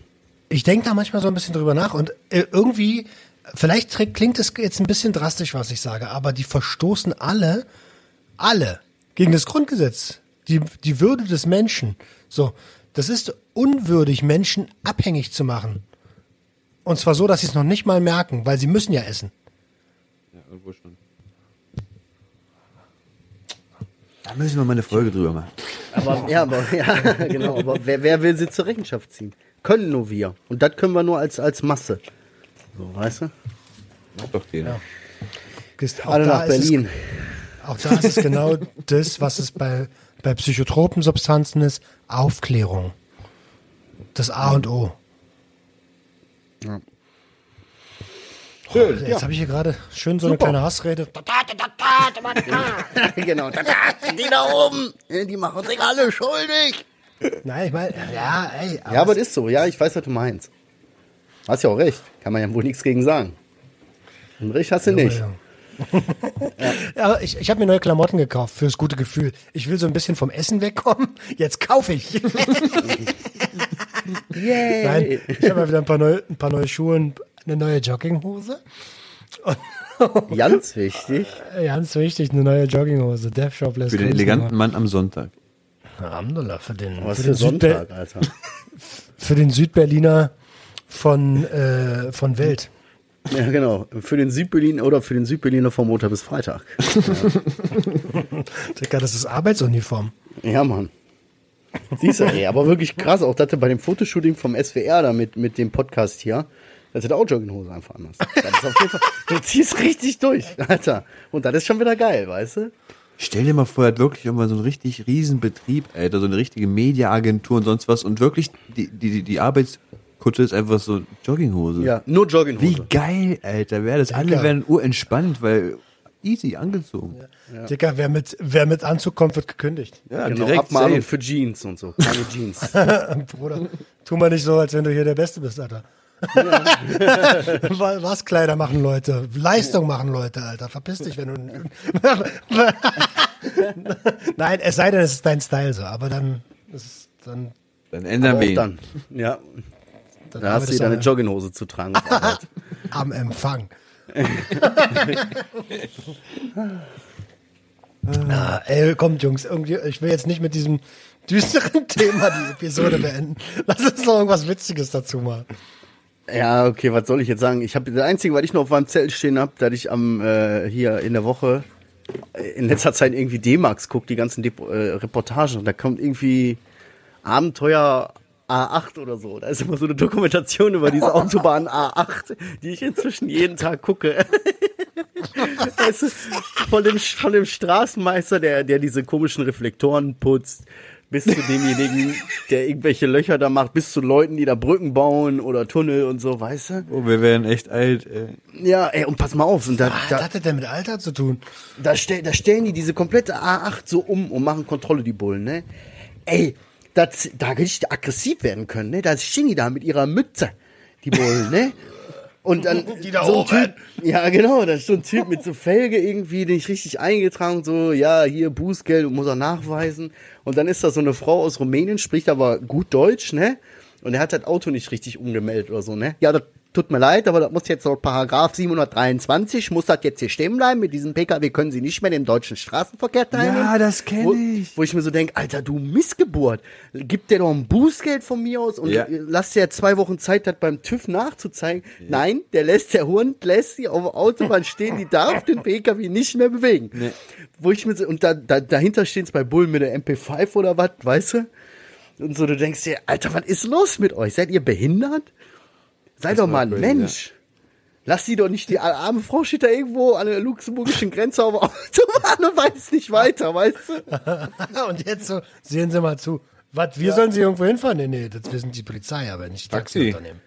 Ich denke da manchmal so ein bisschen drüber nach und äh, irgendwie, vielleicht klingt es jetzt ein bisschen drastisch, was ich sage, aber die verstoßen alle, alle gegen das Grundgesetz, die, die Würde des Menschen. So, das ist unwürdig, Menschen abhängig zu machen. Und zwar so, dass sie es noch nicht mal merken, weil sie müssen ja essen. Ja, irgendwo schon. Da müssen wir mal eine Folge drüber machen. Aber, ja, aber, ja, genau. Aber wer, wer will sie zur Rechenschaft ziehen? Können nur wir. Und das können wir nur als, als Masse. So, weißt du? Macht doch keiner. Ist- Auch Alle da nach ist es- Berlin. Auch da ist es genau das, was es bei, bei psychotropen Substanzen ist, Aufklärung. Das A und O. Schön. Jetzt habe ich hier gerade schön so eine Super. kleine Hassrede. genau. Die da oben, die machen sich alle schuldig. Nein, ich meine, ja, ey. Ja, aber das ist so. Ja, ich weiß, was du meinst. Hast ja auch recht. Kann man ja wohl nichts gegen sagen. Und recht hast du nicht. Ja, aber ich, ich habe mir neue Klamotten gekauft fürs gute Gefühl. Ich will so ein bisschen vom Essen wegkommen. Jetzt kaufe ich. Yay. Nein, ich habe mal wieder ein paar, neue, ein paar neue Schuhe und eine neue Jogginghose. Ganz wichtig. Ganz wichtig, eine neue Jogginghose. Death Shop lässt Für den eleganten Mann am Sonntag. Alhamdulillah, für den, Was für für den, Sonntag, Alter. für den Südberliner von, äh, von Welt. Ja, genau. Für den Südberlin oder für den Südberliner vom Montag bis Freitag. Digga, das ist Arbeitsuniform. Ja, Mann. Siehst du, ey, aber wirklich krass, auch dass du bei dem Fotoshooting vom SWR da mit, mit dem Podcast hier, dass du da auch Jogginghose einfach anhast. Das ist auf jeden Fall, du ziehst richtig durch, Alter. Und das ist schon wieder geil, weißt du? Stell dir mal vor, er hat wirklich irgendwann so einen richtig riesen Betrieb, Alter, so eine richtige Mediaagentur und sonst was und wirklich die, die, die, die Arbeitskutte ist einfach so Jogginghose. Ja, nur Jogginghose. Wie geil, Alter, wäre das. Alle Digga. wären urentspannt, weil easy angezogen. Digga, wer mit, wer mit Anzug kommt, wird gekündigt. Ja, Genau, direkt Abmahnung safe. für Jeans und so. Keine Jeans. Bruder, tu mal nicht so, als wenn du hier der Beste bist, Alter. Wa- Was Kleider machen Leute? Leistung machen Leute, Alter. Verpiss dich, wenn du. Nein, es sei denn, es ist dein Style so, aber dann ist es dann. Dann ändern wir ihn. dann. Ja. Dann Da hast du deine Jogginghose zu tragen. am Empfang. Na, ey, kommt, Jungs, irgendwie, ich will jetzt nicht mit diesem düsteren Thema die Episode beenden. Lass uns noch irgendwas Witziges dazu machen. Ja, okay, was soll ich jetzt sagen? Ich habe das Einzige, was ich noch auf meinem Zettel stehen habe, dass ich am äh, hier in der Woche äh, in letzter Zeit irgendwie D-Max gucke, die ganzen Dep äh, Reportagen. Und da kommt irgendwie Abenteuer A8 oder so. Da ist immer so eine Dokumentation über diese Autobahn A8, die ich inzwischen jeden Tag gucke. Es ist von dem, von dem Straßenmeister, der, der diese komischen Reflektoren putzt, bis zu demjenigen, der irgendwelche Löcher da macht, bis zu Leuten, die da Brücken bauen oder Tunnel und so, weißt du? Oh, wir werden echt alt, ey. Ja, ey, und pass mal auf, und da, Was da, hat das denn mit Alter zu tun? da, stell, da stellen die diese komplette A8 so um und machen Kontrolle, die Bullen, ne? Ey, das, da richtig aggressiv werden können, ne? Da stehen die da mit ihrer Mütze, die Bullen, ne? Und dann Die da so ein. Typ, ja genau, da ist so ein Typ mit so Felge irgendwie, den ich richtig eingetragen, so, ja, hier Bußgeld und muss er nachweisen. Und dann ist da so eine Frau aus Rumänien, spricht aber gut Deutsch, ne? Und er hat das Auto nicht richtig umgemeldet oder so, ne? Ja, das tut mir leid, aber das muss jetzt laut Paragraph 723, muss das jetzt hier stehen bleiben. Mit diesem PKW können Sie nicht mehr im deutschen Straßenverkehr teilnehmen. Ja, das kenn wo, ich. Wo ich mir so denke, Alter, du Missgeburt. Gib dir doch ein Bußgeld von mir aus und Ja. lass dir ja zwei Wochen Zeit, das beim TÜV nachzuzeigen. Nein, der lässt, der Hund lässt sie auf der Autobahn stehen, die darf den PKW nicht mehr bewegen. Nee. Wo ich mir so, und da, da, dahinter stehen bei Bullen mit der MP5 oder was, weißt du? Und so, du denkst dir, Alter, was ist los mit euch? Seid ihr behindert? Sei doch mal ein crazy, Mensch. Lass die doch nicht, die arme Frau steht da irgendwo an der luxemburgischen Grenze auf der Autobahn und weiß nicht weiter, weißt du? Und jetzt so, sehen Sie mal zu. Was, wir sollen Sie irgendwo hinfahren? Nee, nee, das wissen die Polizei, aber nicht die Taxi. Taxiunternehmen.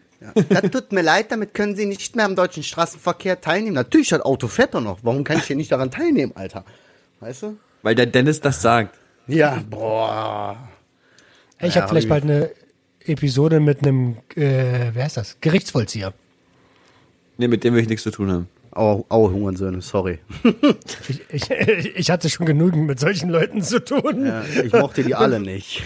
Das tut mir leid, damit können Sie nicht mehr am deutschen Straßenverkehr teilnehmen. Natürlich, das Auto fährt doch noch. Warum kann ich hier nicht daran teilnehmen, Alter? Weißt du? Weil der Dennis das sagt. Ja, boah. Ey, ich Ja, habe vielleicht bald eine Episode mit einem, äh, wer heißt das? Gerichtsvollzieher. Nee, mit dem will ich nichts zu tun haben. Au, au, Hungernsohne, sorry. Ich, ich, ich hatte schon genügend mit solchen Leuten zu tun. Ja, ich mochte die alle nicht.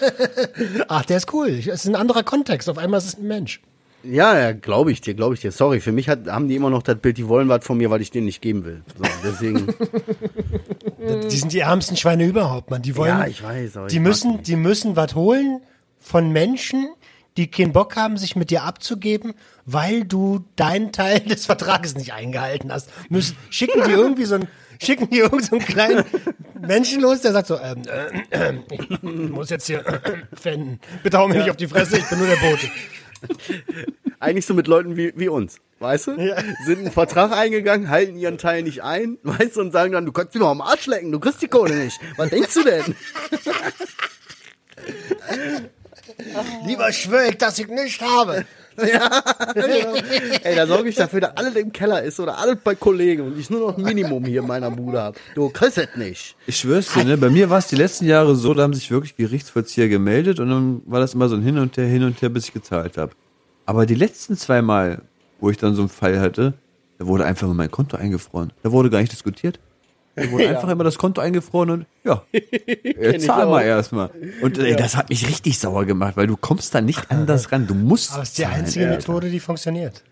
Ach, der ist cool. Es ist ein anderer Kontext. Auf einmal ist es ein Mensch. Ja, ja, glaube ich dir, glaube ich dir. Sorry, für mich hat, haben die immer noch das Bild, die wollen was von mir, weil ich denen nicht geben will. So, deswegen, Die sind die ärmsten Schweine überhaupt, man. Die wollen, ja, ich weiß. Aber die müssen, die müssen was holen von Menschen, die keinen Bock haben, sich mit dir abzugeben, weil du deinen Teil des Vertrages nicht eingehalten hast. Müssen, schicken die irgendwie so einen, schicken die irgendeinen so einen kleinen Menschen los, der sagt so, ähm, äh, äh, ich muss jetzt hier äh, fenden. Bitte hau mir nicht auf die Fresse, ich bin nur der Bote. Eigentlich so mit Leuten wie, wie uns, weißt du? Ja. Sind einen Vertrag eingegangen, halten ihren Teil nicht ein, weißt du, und sagen dann, du kannst dir doch am Arsch lecken, du kriegst die Kohle nicht. Was denkst du denn? Lieber schwör ich, dass ich nicht habe. Ey, da sorge ich dafür, dass alles im Keller ist oder alles bei Kollegen und ich nur noch ein Minimum hier in meiner Bude habe. Du kriegst es nicht. Ich schwör's dir, ne? Bei mir war es die letzten Jahre so, da haben sich wirklich Gerichtsvollzieher gemeldet und dann war das immer so ein Hin und Her, hin und her, bis ich gezahlt habe. Aber die letzten zwei Mal, wo ich dann so einen Fall hatte, da wurde einfach mal mein Konto eingefroren. Da wurde gar nicht diskutiert. Da wurde einfach immer das Konto eingefroren und ja, äh, zahl mal erstmal. Und ey, das hat mich richtig sauer gemacht, weil du kommst da nicht anders ran. Du musst Aber es ist die zahlen, einzige Alter. Methode, die funktioniert.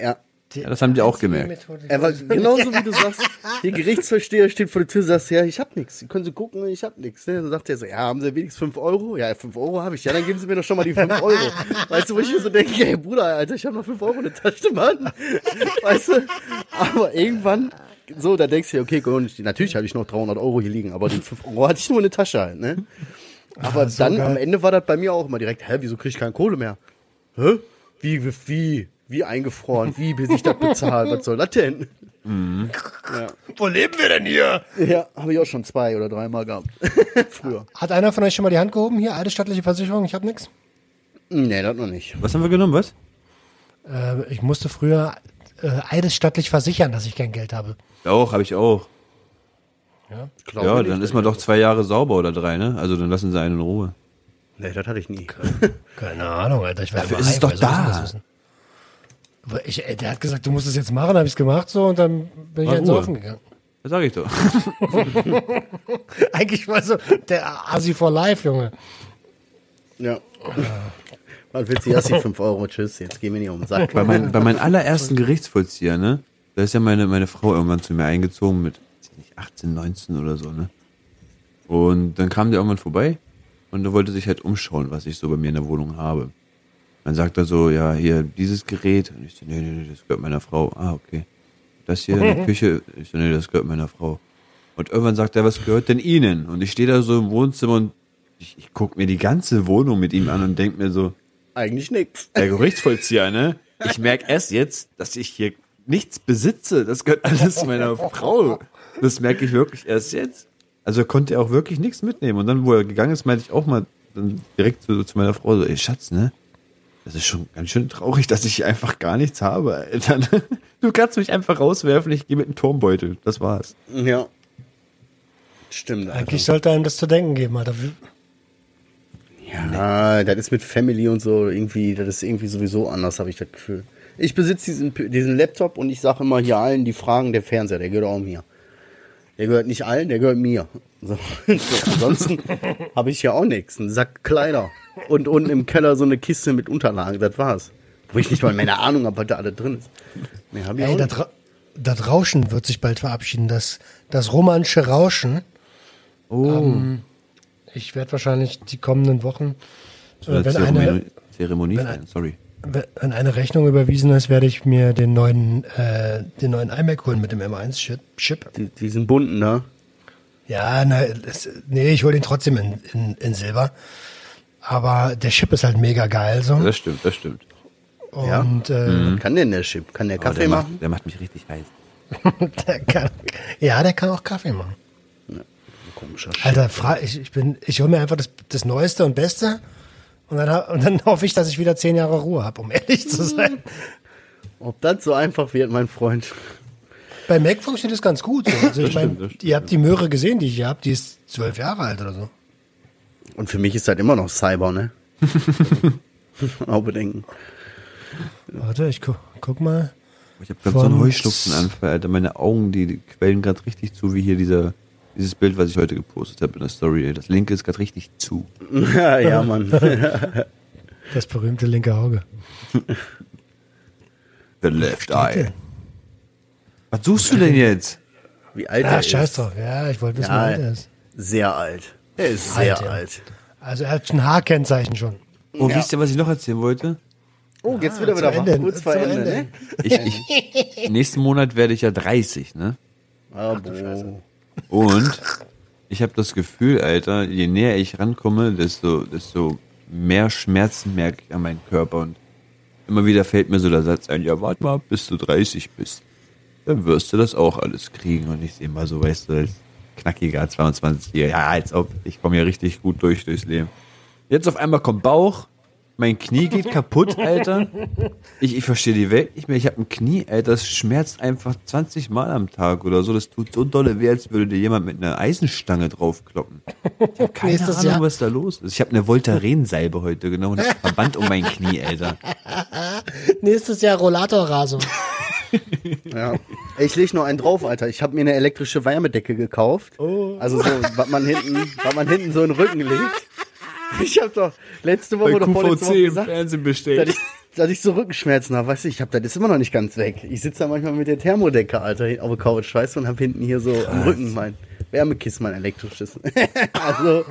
Ja. Ja, das haben die auch gemerkt. Methode, die Er war genauso wie du sagst, der Gerichtsversteher steht vor der Tür, sagst, ja, ich hab nichts. Können Sie gucken, ich hab nichts. Ne? Dann sagt er so, ja, haben Sie wenigstens 5 Euro? Ja, 5 Euro habe ich. Ja, dann geben Sie mir doch schon mal die 5 Euro. Weißt du, wo ich mir so denke, ey Bruder, Alter, ich habe noch 5 Euro in der Tasche, Mann. Weißt du? Aber irgendwann, so, da denkst du dir, okay, gut, natürlich hatte ich noch 300 Euro hier liegen, aber die 5 Euro hatte ich nur in der Tasche halt, ne? Aber so dann, geil. am Ende war das bei mir auch immer direkt, hä, wieso krieg ich keine Kohle mehr? Hä? Wie, wie, wie, wie eingefroren? Wie, bis ich das bezahle? Was soll das denn? Wo leben wir denn hier? Ja, habe ich auch schon zwei oder dreimal gehabt. Früher. Hat einer von euch schon mal die Hand gehoben? Hier, alte staatliche Versicherung, ich hab nix. Nee, das noch nicht. Was haben wir genommen, was? Äh, ich musste früher äh, eidesstattlich versichern, dass ich kein Geld habe. Auch, habe ich auch. Glaube Ja, nicht. dann ist man doch zwei Jahre sauber oder drei, ne? Also dann lassen sie einen in Ruhe. Nee, das hatte ich nie. Keine Ahnung, Alter. Ich war Dafür ist es doch da. ich, ey, der hat gesagt, du musst es jetzt machen, habe ich es gemacht so und dann bin ich Ruhe. Saufen gegangen. Das sag ich doch. Eigentlich war so der Asi for Life, Junge. Ja. Was willst du? Hast die 5 Euro, tschüss, jetzt geh mir nicht um den Sack. bei, mein, bei meinem allerersten Gerichtsvollzieher, ne? Da ist ja meine, meine Frau irgendwann zu mir eingezogen mit weiß ich nicht, 18, 19 oder so, ne? Und dann kam der irgendwann vorbei und er wollte sich halt umschauen, was ich so bei mir in der Wohnung habe. Dann sagt er so, ja, hier, dieses Gerät. Und ich so, nee, nee, nee, das gehört meiner Frau. Ah, okay. Das hier in der Küche. Ich so, nee, das gehört meiner Frau. Und irgendwann sagt er, was gehört denn Ihnen? Und ich stehe da so im Wohnzimmer und ich, ich guck mir die ganze Wohnung mit ihm an und denk mir so, Eigentlich nix. der Gerichtsvollzieher, ne? Ich merke erst jetzt, dass ich hier nichts besitze. Das gehört alles meiner Frau. Das merke ich wirklich erst jetzt. Also konnte er auch wirklich nichts mitnehmen. Und dann, wo er gegangen ist, meinte ich auch mal dann direkt zu, zu meiner Frau so, ey Schatz, ne? Das ist schon ganz schön traurig, dass ich einfach gar nichts habe, Alter. Du kannst mich einfach rauswerfen, ich gehe mit einem Turmbeutel. Das war's. Ja. Stimmt. Alter. Eigentlich sollte einem das zu denken geben, Alter. Ja, das ist mit Family und so irgendwie, das ist irgendwie sowieso anders, habe ich das Gefühl. Ich besitze diesen, diesen Laptop und ich sage immer hier allen, die fragen, der Fernseher, der gehört auch mir. Der gehört nicht allen, der gehört mir. So. Ansonsten habe ich ja auch nichts. Einen Sack Kleider. Und unten im Keller so eine Kiste mit Unterlagen. Das war's. Wo ich nicht mal meine Ahnung habe, was da alles drin ist. Mehr hab ich Ey, auch das, nicht. Ra das Rauschen wird sich bald verabschieden. Das, das romanische Rauschen. Oh. Ich werde wahrscheinlich die kommenden Wochen, äh, eine wenn, Zeremonie, eine, Zeremonie wenn feiern, sorry. Wenn eine Rechnung überwiesen ist, werde ich mir den neuen, äh, den neuen iMac holen mit dem M1-Chip. Chip. Die, diesen bunten, ne? Ja, na, das, nee, ich hole den trotzdem in, in, in Silber. Aber der Chip ist halt mega geil so. Das stimmt, das stimmt. Ja. Und äh, Mhm. Was kann denn der Chip? Kann der Kaffee der machen? Macht, der macht mich richtig heiß. der kann, ja, der kann auch Kaffee machen. Komischer Chip. Alter, fra ich, ich bin, ich hole mir einfach das, das Neueste und Beste und dann, und dann hoffe ich, dass ich wieder zehn Jahre Ruhe habe, um ehrlich zu sein. Ob das so einfach wird, mein Freund. Bei Mac funktioniert das ganz gut. So. Also ich stimmt, meine, ihr habt die Möhre gesehen, die ich hier habe, die ist zwölf Jahre alt oder so. Und für mich ist das immer noch Cyber, ne? Auch bedenken. Warte, ich gu guck mal. Ich habe gerade so einen Von- Heuschnupfenanfall, Alter. Meine Augen, die quellen gerade richtig zu, wie hier dieser, dieses Bild, was ich heute gepostet habe in der Story. Das linke ist gerade richtig zu. ja, ja, Mann. Das berühmte linke Auge. The left eye. Was suchst du denn jetzt? Wie alt er Ah, ist. scheiß drauf. Ja, ich wollte wissen, Ja, wie alt er ist. Sehr alt. Er ist sehr Alt, ja. alt. Also er hat ein Haarkennzeichen schon. Oh, wisst ihr, was ich noch erzählen wollte? Oh, jetzt wieder zum wieder Ende, kurz vor Ende, Ende. ne? Ich, ich, nächsten Monat werde ich ja 30, ne? Ah, boah. Und ich habe das Gefühl, Alter, je näher ich rankomme, desto, desto mehr Schmerzen merke ich an meinem Körper. Und immer wieder fällt mir so der Satz ein, ja, warte mal, bis du 30 bist. Dann wirst du das auch alles kriegen. Und ich sehe mal so, weißt du, als knackiger 22 ja, als ob, ich komme ja richtig gut durch durchs Leben. Jetzt auf einmal kommt Bauch, mein Knie geht kaputt, Alter. Ich, ich verstehe die Welt nicht mehr. Ich habe ein Knie, Alter, das schmerzt einfach 20 Mal am Tag oder so. Das tut so dolle weh, als würde dir jemand mit einer Eisenstange draufkloppen. Ich habe keine Nächstes Ahnung, Jahr. was da los ist. Ich habe eine Voltaren-Salbe heute genommen und einen Verband um mein Knie, Alter. Nächstes Jahr Rollatorrasung. Ja. Ich leg noch einen drauf, Alter. Ich habe mir eine elektrische Wärmedecke gekauft. Also so, was man hinten, was man hinten so in den Rücken legt. Ich habe doch letzte Woche oder vorletzte Woche gesagt, Fernsehen dass bestellt. ich, dass ich so Rückenschmerzen habe. Weißt du, ich habe das ist immer noch nicht ganz weg. Ich sitze da manchmal mit der Thermodecke, Alter, auf der Couch, weißt du, und habe hinten hier so am Rücken mein Wärmekissen, mein elektrisches. also,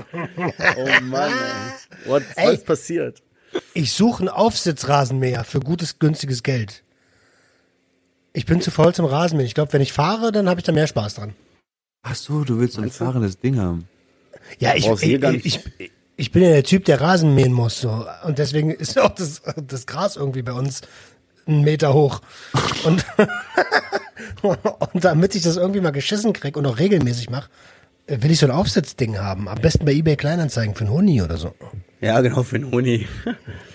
oh Mann, ey. What, Ey. was ist passiert? Ich suche einen Aufsitzrasenmäher für gutes, günstiges Geld. Ich bin zu faul zum Rasenmähen. Ich glaube, wenn ich fahre, dann habe ich da mehr Spaß dran. Ach so, du willst so ein fahrendes Ding haben. Ja, ich, ich, hier gar nicht. ich, ich bin ja der Typ, der Rasen mähen muss. So. Und deswegen ist auch das, das Gras irgendwie bei uns einen Meter hoch. Und, und damit ich das irgendwie mal geschissen krieg und auch regelmäßig mache, will ich so ein Aufsitzding haben. Am besten bei eBay Kleinanzeigen für einen Huni oder so. Ja, genau, für den Huni.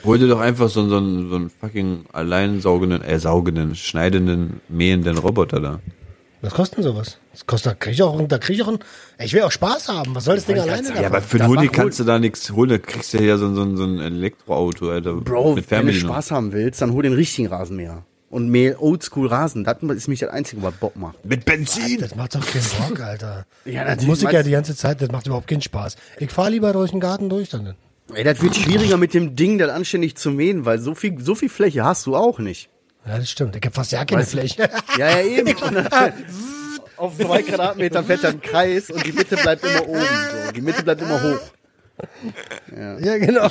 Hol dir doch einfach so, einen- so, einen- so einen fucking alleinsaugenden, äh, saugenden, schneidenden, mähenden Roboter da. Was kostet denn sowas? Das kostet, da krieg ich auch, da krieg ich auch ein, ich will auch Spaß haben. Was soll das Ding alleine Ja, davon? aber für einen Huni mach kannst du da nichts holen, da kriegst du ja so, so, so ein Elektroauto, Alter. Bro, wenn du. Spaß haben willst, dann hol den richtigen Rasenmäher. Und mäh Oldschool Rasen. Das ist mich das Einzige, was Bock macht. Mit Benzin! Das macht doch keinen Bock, Alter. Ja, natürlich. Muss ich ja die ganze Zeit, das macht überhaupt keinen Spaß. Ich fahre lieber durch den Garten durch dann. Ey, das wird schwieriger mit dem Ding, das anständig zu mähen, weil so viel, so viel Fläche hast du auch nicht. Ja, das stimmt. Ich habe fast ja keine Weißt Fläche. Ja, ja, eben. Auf zwei Quadratmetern fährt dann ein Kreis und die Mitte bleibt immer oben. So. Die Mitte bleibt immer hoch. ja, genau.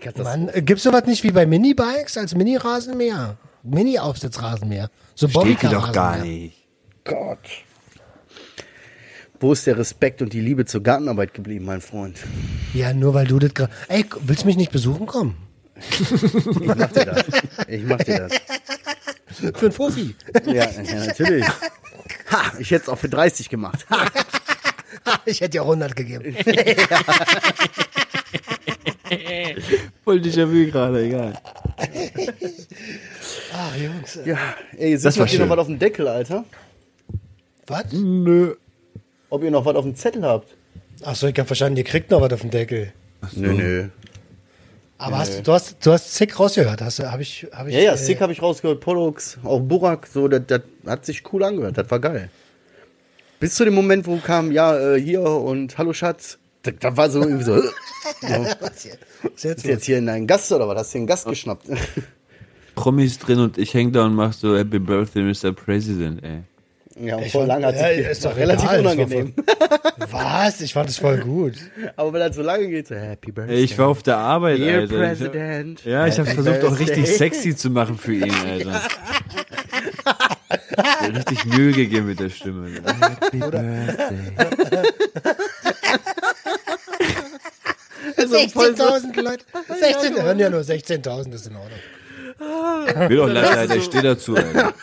Katastrophe. Mann, äh, gibt's sowas nicht wie bei Minibikes als Mini-Rasenmäher? Mini-Aufsitzrasenmäher. So Steht dir doch gar nicht. Gott. Wo ist der Respekt und die Liebe zur Gartenarbeit geblieben, mein Freund? Ja, nur weil du das gerade. Ey, willst du mich nicht besuchen kommen? Ich mach dir das. Ich mach dir das. Für ein Fofi. Ja, ja natürlich. Ha, ich hätte es auch für 30 gemacht. Ha. Ich hätte dir auch 100 gegeben. Voll Déjà-vu gerade, egal. Ah, Jungs. Ja, ey, Das sitzt war noch hier noch was auf dem Deckel, Alter? Was? Nö. Ob ihr noch was auf dem Zettel habt? Achso, ich hab verstanden, ihr kriegt noch was auf den Deckel. Nö, nö. Aber hast du, du hast, du hast Sick rausgehört, hast du, habe ich, habe ich. Ja, ja, äh, Sick habe ich rausgehört, Pollux, auch Burak, so, das, das hat sich cool angehört, das war geil. Bis zu dem Moment, wo kam, ja, äh, hier und Hallo Schatz, da, da war so irgendwie so, so, Was jetzt ist los? jetzt hier in einen Gast oder was? Hast du den Gast geschnappt? Promis drin und ich häng da und mach so Happy Birthday, Mr. President, ey. Ja, Ich voll fand- lange hat ja, sich ist doch relativ egal, unangenehm. Was? Ich fand es voll gut. Aber wenn das so lange geht, so Happy Birthday. Ich war auf der Arbeit, Dear Alter. President. Ja, ich habe versucht auch richtig sexy zu machen für ihn, Alter. Richtig Mühe gegeben mit der Stimme. Happy Birthday. Also voll so, 16.000 Leute. 16, hören ja nur 16.000, das ist in Ordnung. Will doch leider, ich stehe dazu, Alter.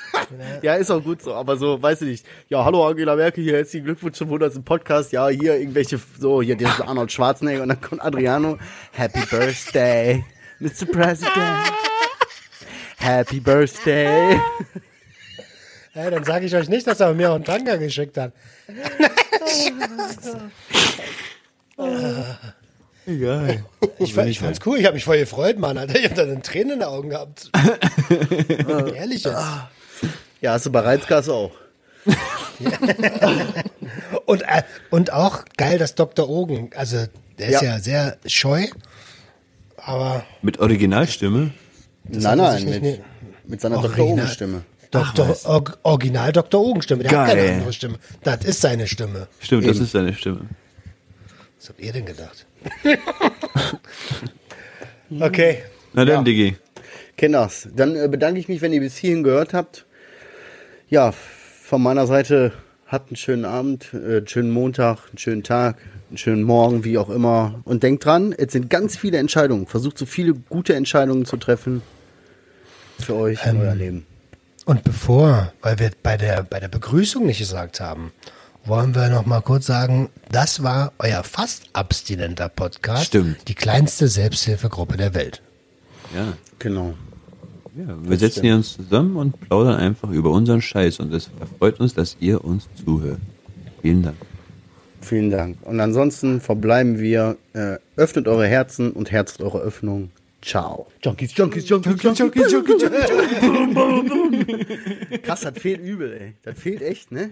ja, ist auch gut so, aber so, weiß ich nicht. Ja, hallo Angela Merkel, hier herzlichen Glückwunsch zum 100. Podcast. Ja, hier irgendwelche, so, hier, das ist Arnold Schwarzenegger und dann kommt Adriano. Happy Birthday, Mr. President. Happy Birthday. Ja, dann sage ich euch nicht, dass er mir auch einen Tanker geschickt hat. Egal. Ich, fand- ich fand's cool, ich habe mich voll gefreut, Mann, Alter. Ich hab da eine Träne in den Augen gehabt. Ehrlich jetzt. Ja, hast du bei Reizgas auch. Und, äh, und auch geil, dass Dr. Ogen, also der ist Ja. ja sehr scheu, aber Mit Originalstimme? nein, hat nein, nicht mit, mit seiner. Dr. Oben-Stimme. Dr. Or Original Dr. Ogen Stimme, der hat Geil. keine andere Stimme. Das ist seine Stimme. Stimmt, das Eben. ist seine Stimme. Was habt ihr denn gedacht? okay. Na dann, Ja. Diggi. Kinders, dann äh, bedanke ich mich, wenn ihr bis hierhin gehört habt. Ja, von meiner Seite habt einen schönen Abend, äh, einen schönen Montag, einen schönen Tag, einen schönen Morgen, wie auch immer. Und denkt dran, es sind ganz viele Entscheidungen. Versucht so viele gute Entscheidungen zu treffen für euch Ähm, und euer Leben. Und bevor, weil wir bei der, bei der Begrüßung nicht gesagt haben, wollen wir noch mal kurz sagen, das war euer fast abstinenter Podcast. Stimmt. Die kleinste Selbsthilfegruppe der Welt. Ja. Genau. ja wir setzen hier uns zusammen und plaudern einfach über unseren Scheiß und es freut uns, dass ihr uns zuhört. Vielen Dank. Vielen Dank. Und ansonsten verbleiben wir, äh, öffnet eure Herzen und herzet eure Öffnung. Ciao. Junkies, Junkies, Junkies, Junkies. Krass, das fehlt übel, ey. Das fehlt echt, ne?